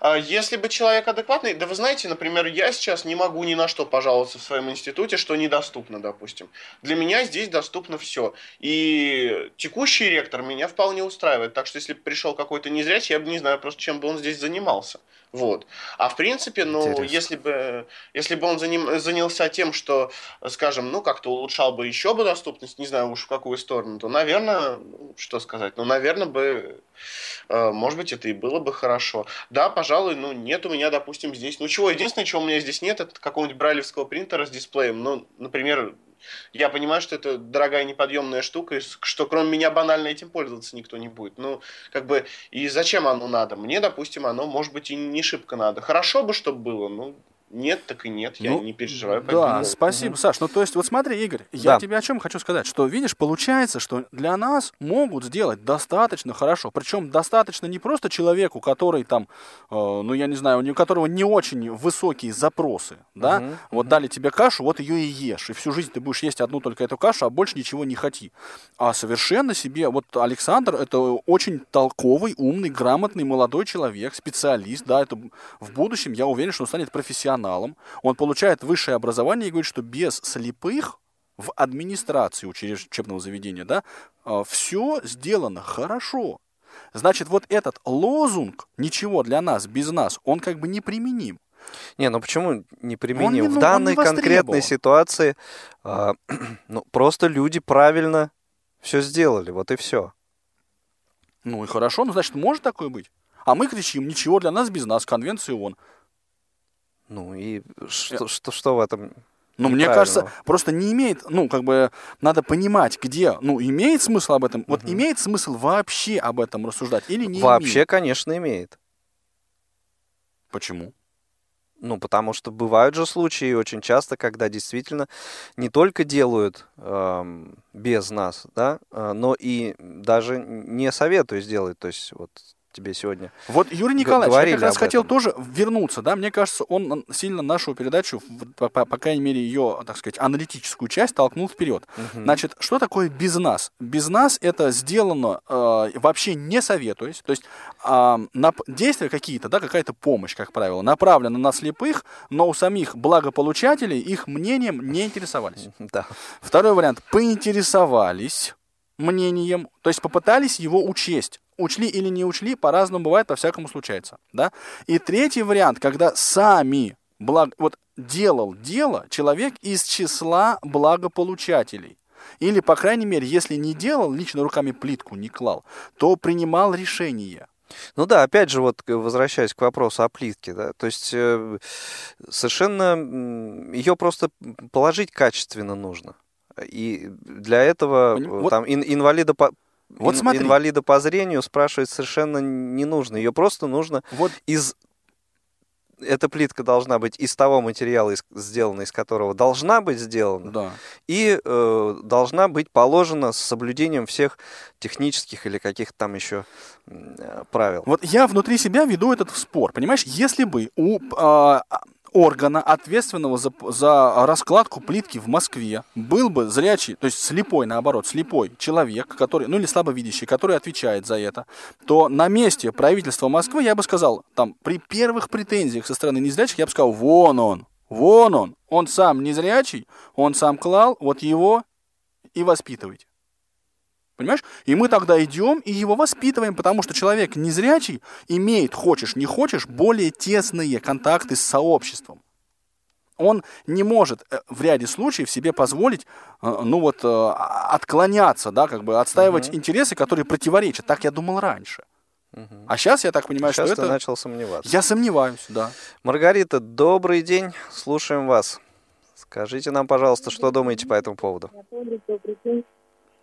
А если бы человек адекватный, да вы знаете, например, я сейчас не могу ни на что пожаловаться в своем институте, что недоступно, допустим. Для меня здесь доступно все. И текущий ректор меня вполне устраивает. Так что если бы пришел какой-то незрячий, я бы не знаю просто, чем бы он здесь занимался. Вот. А в принципе, ну, если бы, если бы он заним, занялся тем, что, скажем, ну, как-то улучшал бы еще бы доступность, не знаю уж в какую сторону, то, наверное, что сказать, ну, наверное, бы, э, может быть, это и было бы хорошо. Да, пожалуй, ну, нет у меня, допустим, здесь, ну, чего, единственное, чего у меня здесь нет, это какого-нибудь брайлевского принтера с дисплеем, ну, например, я понимаю, что это дорогая неподъемная штука, и что кроме меня банально этим пользоваться никто не будет. Ну, как бы, и зачем оно надо? Мне, допустим, оно, может быть, и не шибко надо. Хорошо бы, чтобы было, ну, нет, так и нет, я Ну, не переживаю. по Да, этому. спасибо, Саш. Ну, то есть, вот смотри, Игорь, я Да. тебе о чем хочу сказать, что, видишь, получается, что для нас могут сделать достаточно хорошо, причем достаточно не просто человеку, который там, э, ну, я не знаю, у которого не очень высокие запросы, да, Мгм, вот дали тебе кашу, вот ее и ешь, и всю жизнь ты будешь есть одну только эту кашу, а больше ничего не хоти. А совершенно себе, вот Александр, это очень толковый, умный, грамотный молодой человек, специалист, да, это в будущем, я уверен, что он станет профессионалом, он получает высшее образование и говорит, что без слепых в администрации учебного заведения, да, все сделано хорошо. Значит, вот этот лозунг «ничего для нас без нас», он как бы неприменим. Не, ну почему Он неприменим? не- В ну, он данной не конкретной ситуации а, ну, просто люди правильно все сделали, вот и все. Ну и хорошо, ну значит, может такое быть. А мы кричим «ничего для нас без нас», конвенция ООН. Ну и что, что, что в этом Ну, мне кажется, просто не имеет, ну, как бы, надо понимать, где, ну, имеет смысл об этом, вот имеет смысл вообще об этом рассуждать или не Вообще, имеет? конечно, имеет. Почему? Ну, потому что бывают же случаи очень часто, когда действительно не только делают эм, без нас, да, а, но и даже не советую сделать. То есть вот тебе сегодня Вот Юрий Николаевич, я как раз хотел этом. тоже вернуться, да, мне кажется, он сильно нашу передачу, по, по- по крайней мере, ее, так сказать, аналитическую часть толкнул вперед. Мгм. Значит, что такое без нас? Без нас это сделано э, вообще не советуясь, то есть а, нап- действия какие-то, да, какая-то помощь, как правило, направлена на слепых, но у самих благополучателей их мнением не интересовались. Да. Второй вариант. Поинтересовались мнением, то есть попытались его учесть. Учли или не учли, по-разному бывает, по-всякому случается. Да? И третий вариант, когда сами благ... вот делал дело человек из числа благополучателей. Или, по крайней мере, если не делал, лично руками плитку не клал, то принимал решение. Ну да, опять же, вот к- возвращаясь к вопросу о плитке, да, то есть э, совершенно ее просто положить качественно нужно. И для этого Поним- э, там ин- инвалида по Вот ин- смотри. инвалида по зрению спрашивать совершенно не нужно. Ее просто нужно Вот из эта плитка должна быть из того материала, из, сделана из которого должна быть сделана, Да. и э, должна быть положена с соблюдением всех технических или каких-то там еще э, правил. Вот я внутри себя веду этот спор. Понимаешь, если бы у а, органа, ответственного за, за раскладку плитки в Москве, был бы зрячий, то есть слепой, наоборот, слепой человек, который, ну или слабовидящий, который отвечает за это, то на месте правительства Москвы я бы сказал, там, при первых претензиях со стороны незрячих, я бы сказал, вон он, вон он, он сам незрячий, он сам клал, вот его и воспитывайте. Понимаешь? И мы тогда идем и его воспитываем, потому что человек незрячий имеет, хочешь не хочешь, более тесные контакты с сообществом. Он не может э, в ряде случаев себе позволить, э, ну вот, э, отклоняться, да, как бы отстаивать интересы, которые противоречат. Так я думал раньше. А сейчас я так понимаю, Сейчас что ты это... начал сомневаться. Я сомневаюсь, да. Маргарита, добрый день, слушаем вас. Скажите нам, пожалуйста, что думаете по этому поводу? Добрый день,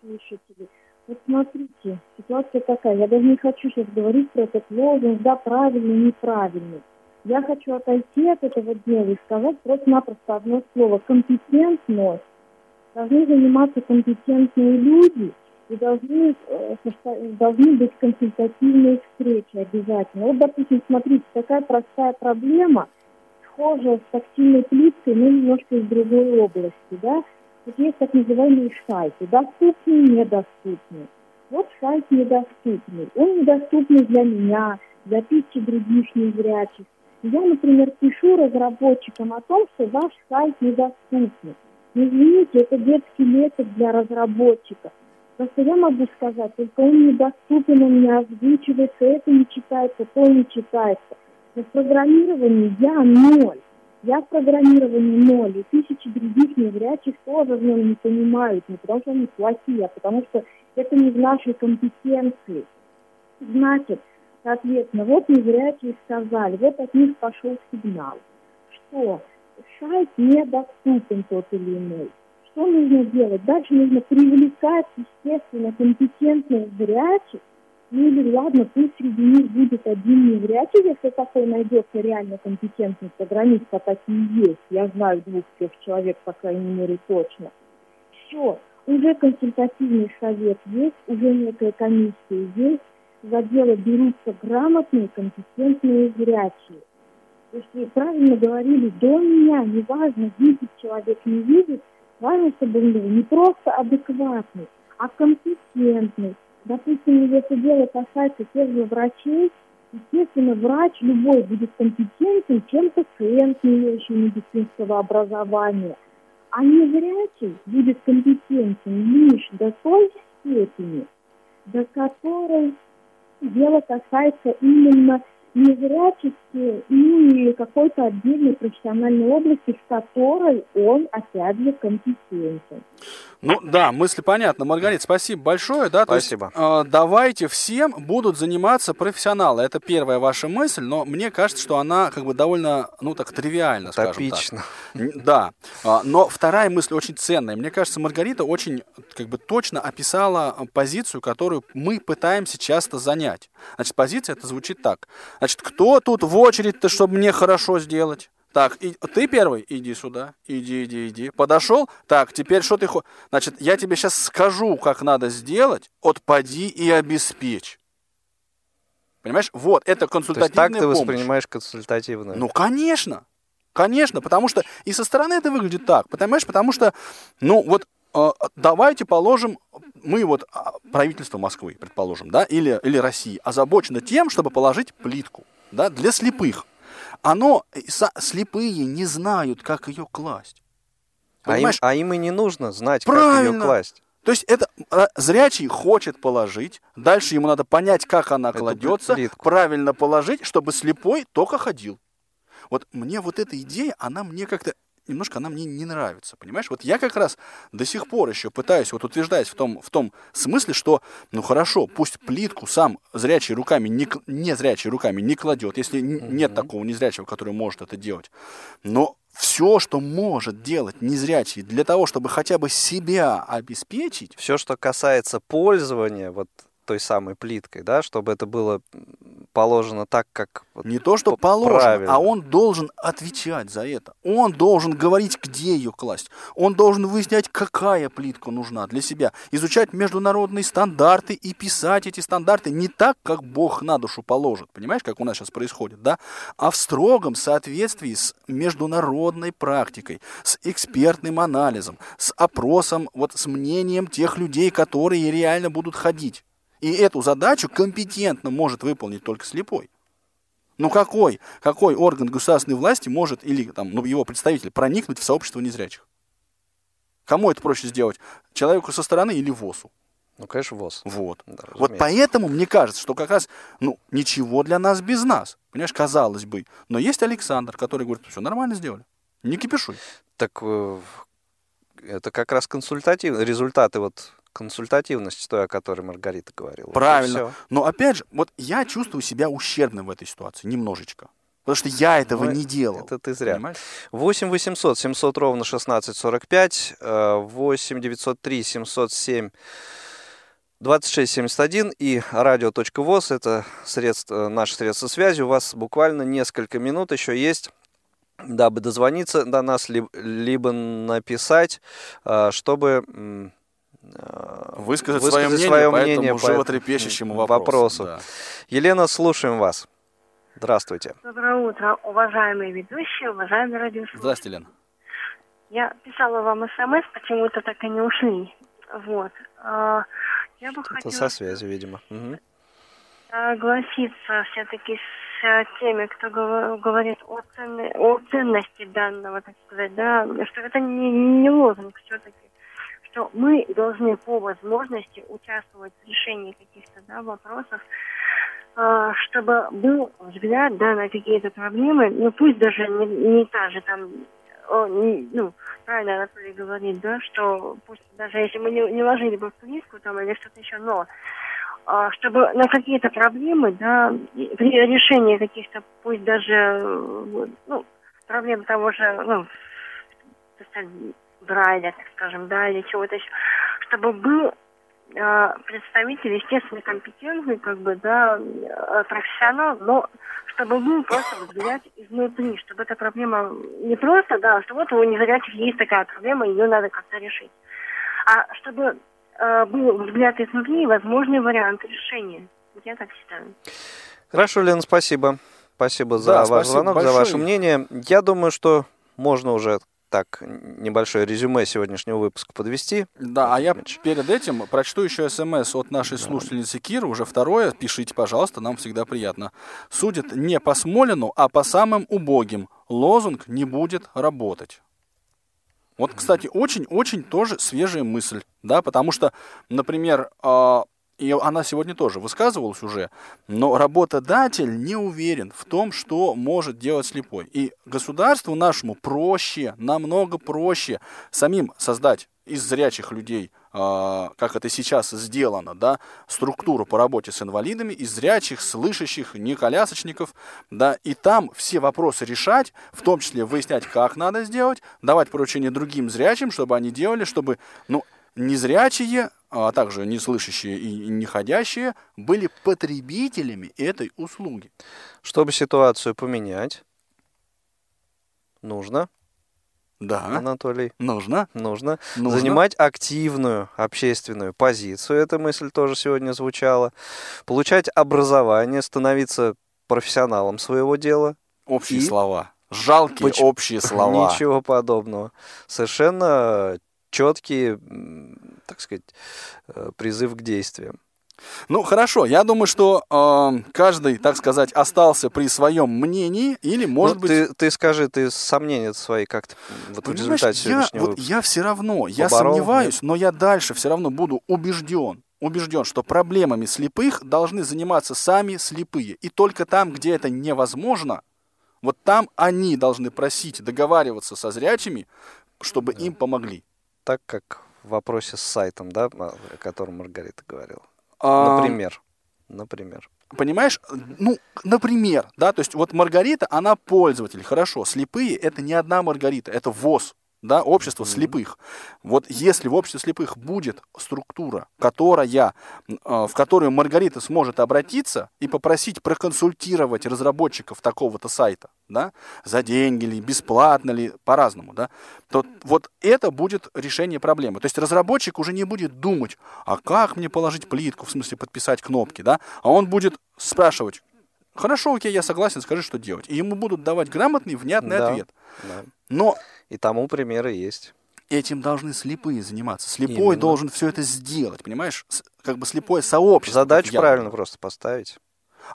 слушатели. Вот смотрите, ситуация такая. Я даже не хочу сейчас говорить про этот лозунг, да, правильный, неправильный. Я хочу отойти от этого дела и сказать просто-напросто одно слово. Компетентность. Должны заниматься компетентные люди и должны, э, должны быть консультативные встречи обязательно. Вот, допустим, смотрите, такая простая проблема, схожая с тактильной плиткой, но немножко из другой области, да. Вот есть так называемые сайты, доступные, недоступные. Вот сайт недоступный. Он недоступный для меня, для тысячи других незрячих. Я, например, пишу разработчикам о том, что ваш сайт недоступный. Ну, Извините, это детский метод для разработчиков. Просто я могу сказать, только он недоступен, он не озвучивается, это не читается, то не читается. Но в программировании я ноль. Я в программировании ноль, и тысячи других незрячих тоже в нем не понимают, не потому что они плохие, а потому что это не в нашей компетенции. Значит, соответственно, вот незрячие сказали, вот от них пошел сигнал, что сайт недоступен тот или иной. Что нужно делать? Дальше нужно привлекать, естественно, компетентных зрячих Ну или ладно, пусть среди них один незрячий, если такой найдется реально компетентный программист, а такие есть. Я знаю двух-трех человек, по крайней мере, точно. Все, уже консультативный совет есть, уже некая комиссия есть, за дело берутся грамотные, компетентные зрячие. Вы правильно говорили, до меня, неважно, видит человек, не видит, важно, чтобы он был не просто адекватный, а компетентный. Допустим, если дело касается тех же врачей, естественно, врач любой будет компетентен, чем пациент, не имеющий медицинского образования. А незрячий будет компетентен лишь до той степени, до которой дело касается именно незрячести и какой-то отдельной профессиональной области, в которой он, опять же, компетентен. Ну да, мысли понятны. Маргарита, спасибо большое. Да? Спасибо. То есть, э, давайте всем будут заниматься профессионалы. Это первая ваша мысль, но мне кажется, что она как бы довольно, ну так, тривиальна, Топично. скажем так. Да. А, но вторая мысль очень ценная. Мне кажется, Маргарита очень как бы точно описала позицию, которую мы пытаемся часто занять. Значит, позиция это звучит так. Значит, кто тут в очередь-то, чтобы мне хорошо сделать? Так, и, ты первый? Иди сюда. Иди, иди, иди. Подошел? Так, теперь что ты хочешь? Значит, я тебе сейчас скажу, как надо сделать. Отпади и обеспечь. Понимаешь? Вот, это консультативная То есть так ты помощь. воспринимаешь консультативную? Ну, конечно. Конечно, потому что и со стороны это выглядит так. Понимаешь? Потому что, ну, вот давайте положим, мы вот а, правительство Москвы, предположим, да, или, или России, озабочено тем, чтобы положить плитку, да, для слепых оно, слепые не знают, как ее класть. А им, а им и не нужно знать, Правильно. как ее класть. То есть это а, зрячий хочет положить, дальше ему надо понять, как она Эту кладется, плитку. правильно положить, чтобы слепой только ходил. Вот мне вот эта идея, она мне как-то немножко она мне не нравится, понимаешь? Вот я как раз до сих пор еще пытаюсь вот утверждать в том, в том смысле, что, ну хорошо, пусть плитку сам зрячий руками, не, не зрячий руками не кладет, если нет такого незрячего, который может это делать. Но все, что может делать незрячий для того, чтобы хотя бы себя обеспечить. Все, что касается пользования, вот той самой плиткой, да, чтобы это было положено так, как не то, что положено, правильно. а он должен отвечать за это. Он должен говорить, где ее класть. Он должен выяснять, какая плитка нужна для себя, изучать международные стандарты и писать эти стандарты не так, как Бог на душу положит, понимаешь, как у нас сейчас происходит, да, а в строгом соответствии с международной практикой, с экспертным анализом, с опросом, вот с мнением тех людей, которые реально будут ходить. И эту задачу компетентно может выполнить только слепой. Ну какой, какой орган государственной власти может, или там, ну, его представитель, проникнуть в сообщество незрячих? Кому это проще сделать? Человеку со стороны или ВОЗу? Ну, конечно, ВОЗ. Вот. Да, вот поэтому мне кажется, что как раз, ну, ничего для нас без нас. Понимаешь, казалось бы. Но есть Александр, который говорит, все нормально сделали. Не кипишуй. Так э, это как раз консультативные результаты вот консультативность той, о которой Маргарита говорила. Правильно. Но опять же, вот я чувствую себя ущербным в этой ситуации, немножечко. Потому что я этого ну, не делал. Это ты зря. Понимаешь? 8 800 700 ровно 1645, 8 903 707 2671 и радио.воз это средство, наше средство связи. У вас буквально несколько минут еще есть дабы дозвониться до нас, либо, либо написать, э, чтобы высказать, высказать свое мнение, свое мнение по этому животрепещущему вопросу. вопросу. Да. Елена, слушаем вас. Здравствуйте. Доброе утро, уважаемые ведущие, уважаемые радиослушатели. Здравствуйте, Лена. Я писала вам смс, почему-то так и не ушли. Вот. А, я бы Это хотела... со связью, видимо. Угу. Согласиться все-таки с теми, кто говорит о, ценной, о ценности данного, так сказать, да, что это не, не лозунг все-таки что мы должны по возможности участвовать в решении каких-то да, вопросов, э, чтобы был взгляд да, на какие-то проблемы, ну пусть даже не, не та же там, о, не, ну, правильно Анатолий говорит, да, что пусть даже если мы не, не ложили бы в книжку там или что-то еще, но э, чтобы на какие-то проблемы, да, при решении каких-то, пусть даже, ну, проблем того же, ну, Брайля, так скажем, да, или чего-то еще, чтобы был э, представитель, естественно, компетентный, как бы, да, э, профессионал, но чтобы был просто взгляд изнутри, чтобы эта проблема не просто, да, что вот у незрячих есть такая проблема, ее надо как-то решить, а чтобы э, был взгляд изнутри и возможный вариант решения. Я так считаю. Хорошо, Лена, спасибо. Спасибо за да, ваш спасибо звонок, большое. за ваше мнение. Я думаю, что можно уже так небольшое резюме сегодняшнего выпуска подвести. Да, а я перед этим прочту еще смс от нашей слушательницы Киры, уже второе. Пишите, пожалуйста, нам всегда приятно. Судят не по Смолину, а по самым убогим. Лозунг не будет работать. Вот, кстати, очень-очень тоже свежая мысль, да, потому что, например, а, и она сегодня тоже высказывалась уже, но работодатель не уверен в том, что может делать слепой. И государству нашему проще, намного проще самим создать из зрячих людей, э, как это сейчас сделано, да, структуру по работе с инвалидами, из зрячих, слышащих, неколясочников, да, и там все вопросы решать, в том числе выяснять, как надо сделать, давать поручения другим зрячим, чтобы они делали, чтобы, ну, незрячие, а также неслышащие и неходящие, были потребителями этой услуги. Чтобы ситуацию поменять, нужно да. Анатолий. Нужно. Нужно. Нужно. Занимать активную общественную позицию. Эта мысль тоже сегодня звучала. Получать образование, становиться профессионалом своего дела. Общие и... слова. Жалкие Поч... общие слова. Ничего подобного. Совершенно четкий, так сказать, э, призыв к действиям. Ну хорошо, я думаю, что э, каждый, так сказать, остался при своем мнении, или может ну, быть. Ты, ты скажи, ты сомнения свои как-то вот в результате я, вот я все равно, я сомневаюсь, нет? но я дальше все равно буду убежден, убежден, что проблемами слепых должны заниматься сами слепые, и только там, где это невозможно, вот там они должны просить договариваться со зрячими, чтобы да. им помогли так, как в вопросе с сайтом, да, о котором Маргарита говорила. А... Например. Например. Понимаешь, ну, например, да, то есть вот Маргарита, она пользователь, хорошо, слепые это не одна Маргарита, это ВОЗ, да, общество mm-hmm. слепых. Вот если в обществе слепых будет структура, которая, э, в которую Маргарита сможет обратиться и попросить проконсультировать разработчиков такого-то сайта, да, за деньги ли, бесплатно ли, по-разному, да, то вот это будет решение проблемы. То есть разработчик уже не будет думать, а как мне положить плитку, в смысле подписать кнопки, да, а он будет спрашивать, хорошо, окей, я согласен, скажи, что делать. И ему будут давать грамотный, внятный да, ответ. Да. Но и тому примеры есть. Этим должны слепые заниматься. Слепой Именно. должен все это сделать, понимаешь? Как бы слепое сообщество. Задачу правильно просто поставить.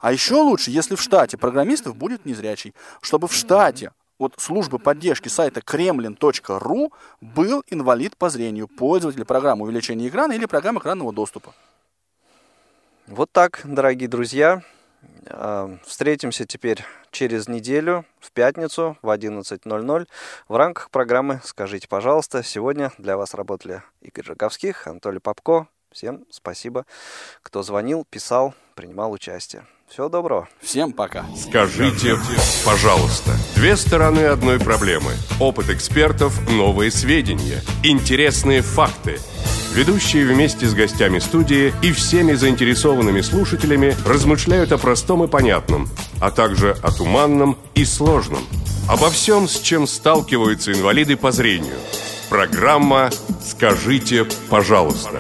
А еще лучше, если в штате программистов будет незрячий, чтобы в штате вот службы поддержки сайта kremlin.ru был инвалид по зрению, пользователь программы увеличения экрана или программы экранного доступа. Вот так, дорогие друзья. Встретимся теперь через неделю, в пятницу в 11.00 в рамках программы «Скажите, пожалуйста». Сегодня для вас работали Игорь Жаговских, Анатолий Попко. Всем спасибо, кто звонил, писал, принимал участие. Всего доброго. Всем пока. Скажите, пожалуйста. Две стороны одной проблемы. Опыт экспертов, новые сведения, интересные факты – Ведущие вместе с гостями студии и всеми заинтересованными слушателями размышляют о простом и понятном, а также о туманном и сложном. Обо всем, с чем сталкиваются инвалиды по зрению. Программа «Скажите, пожалуйста».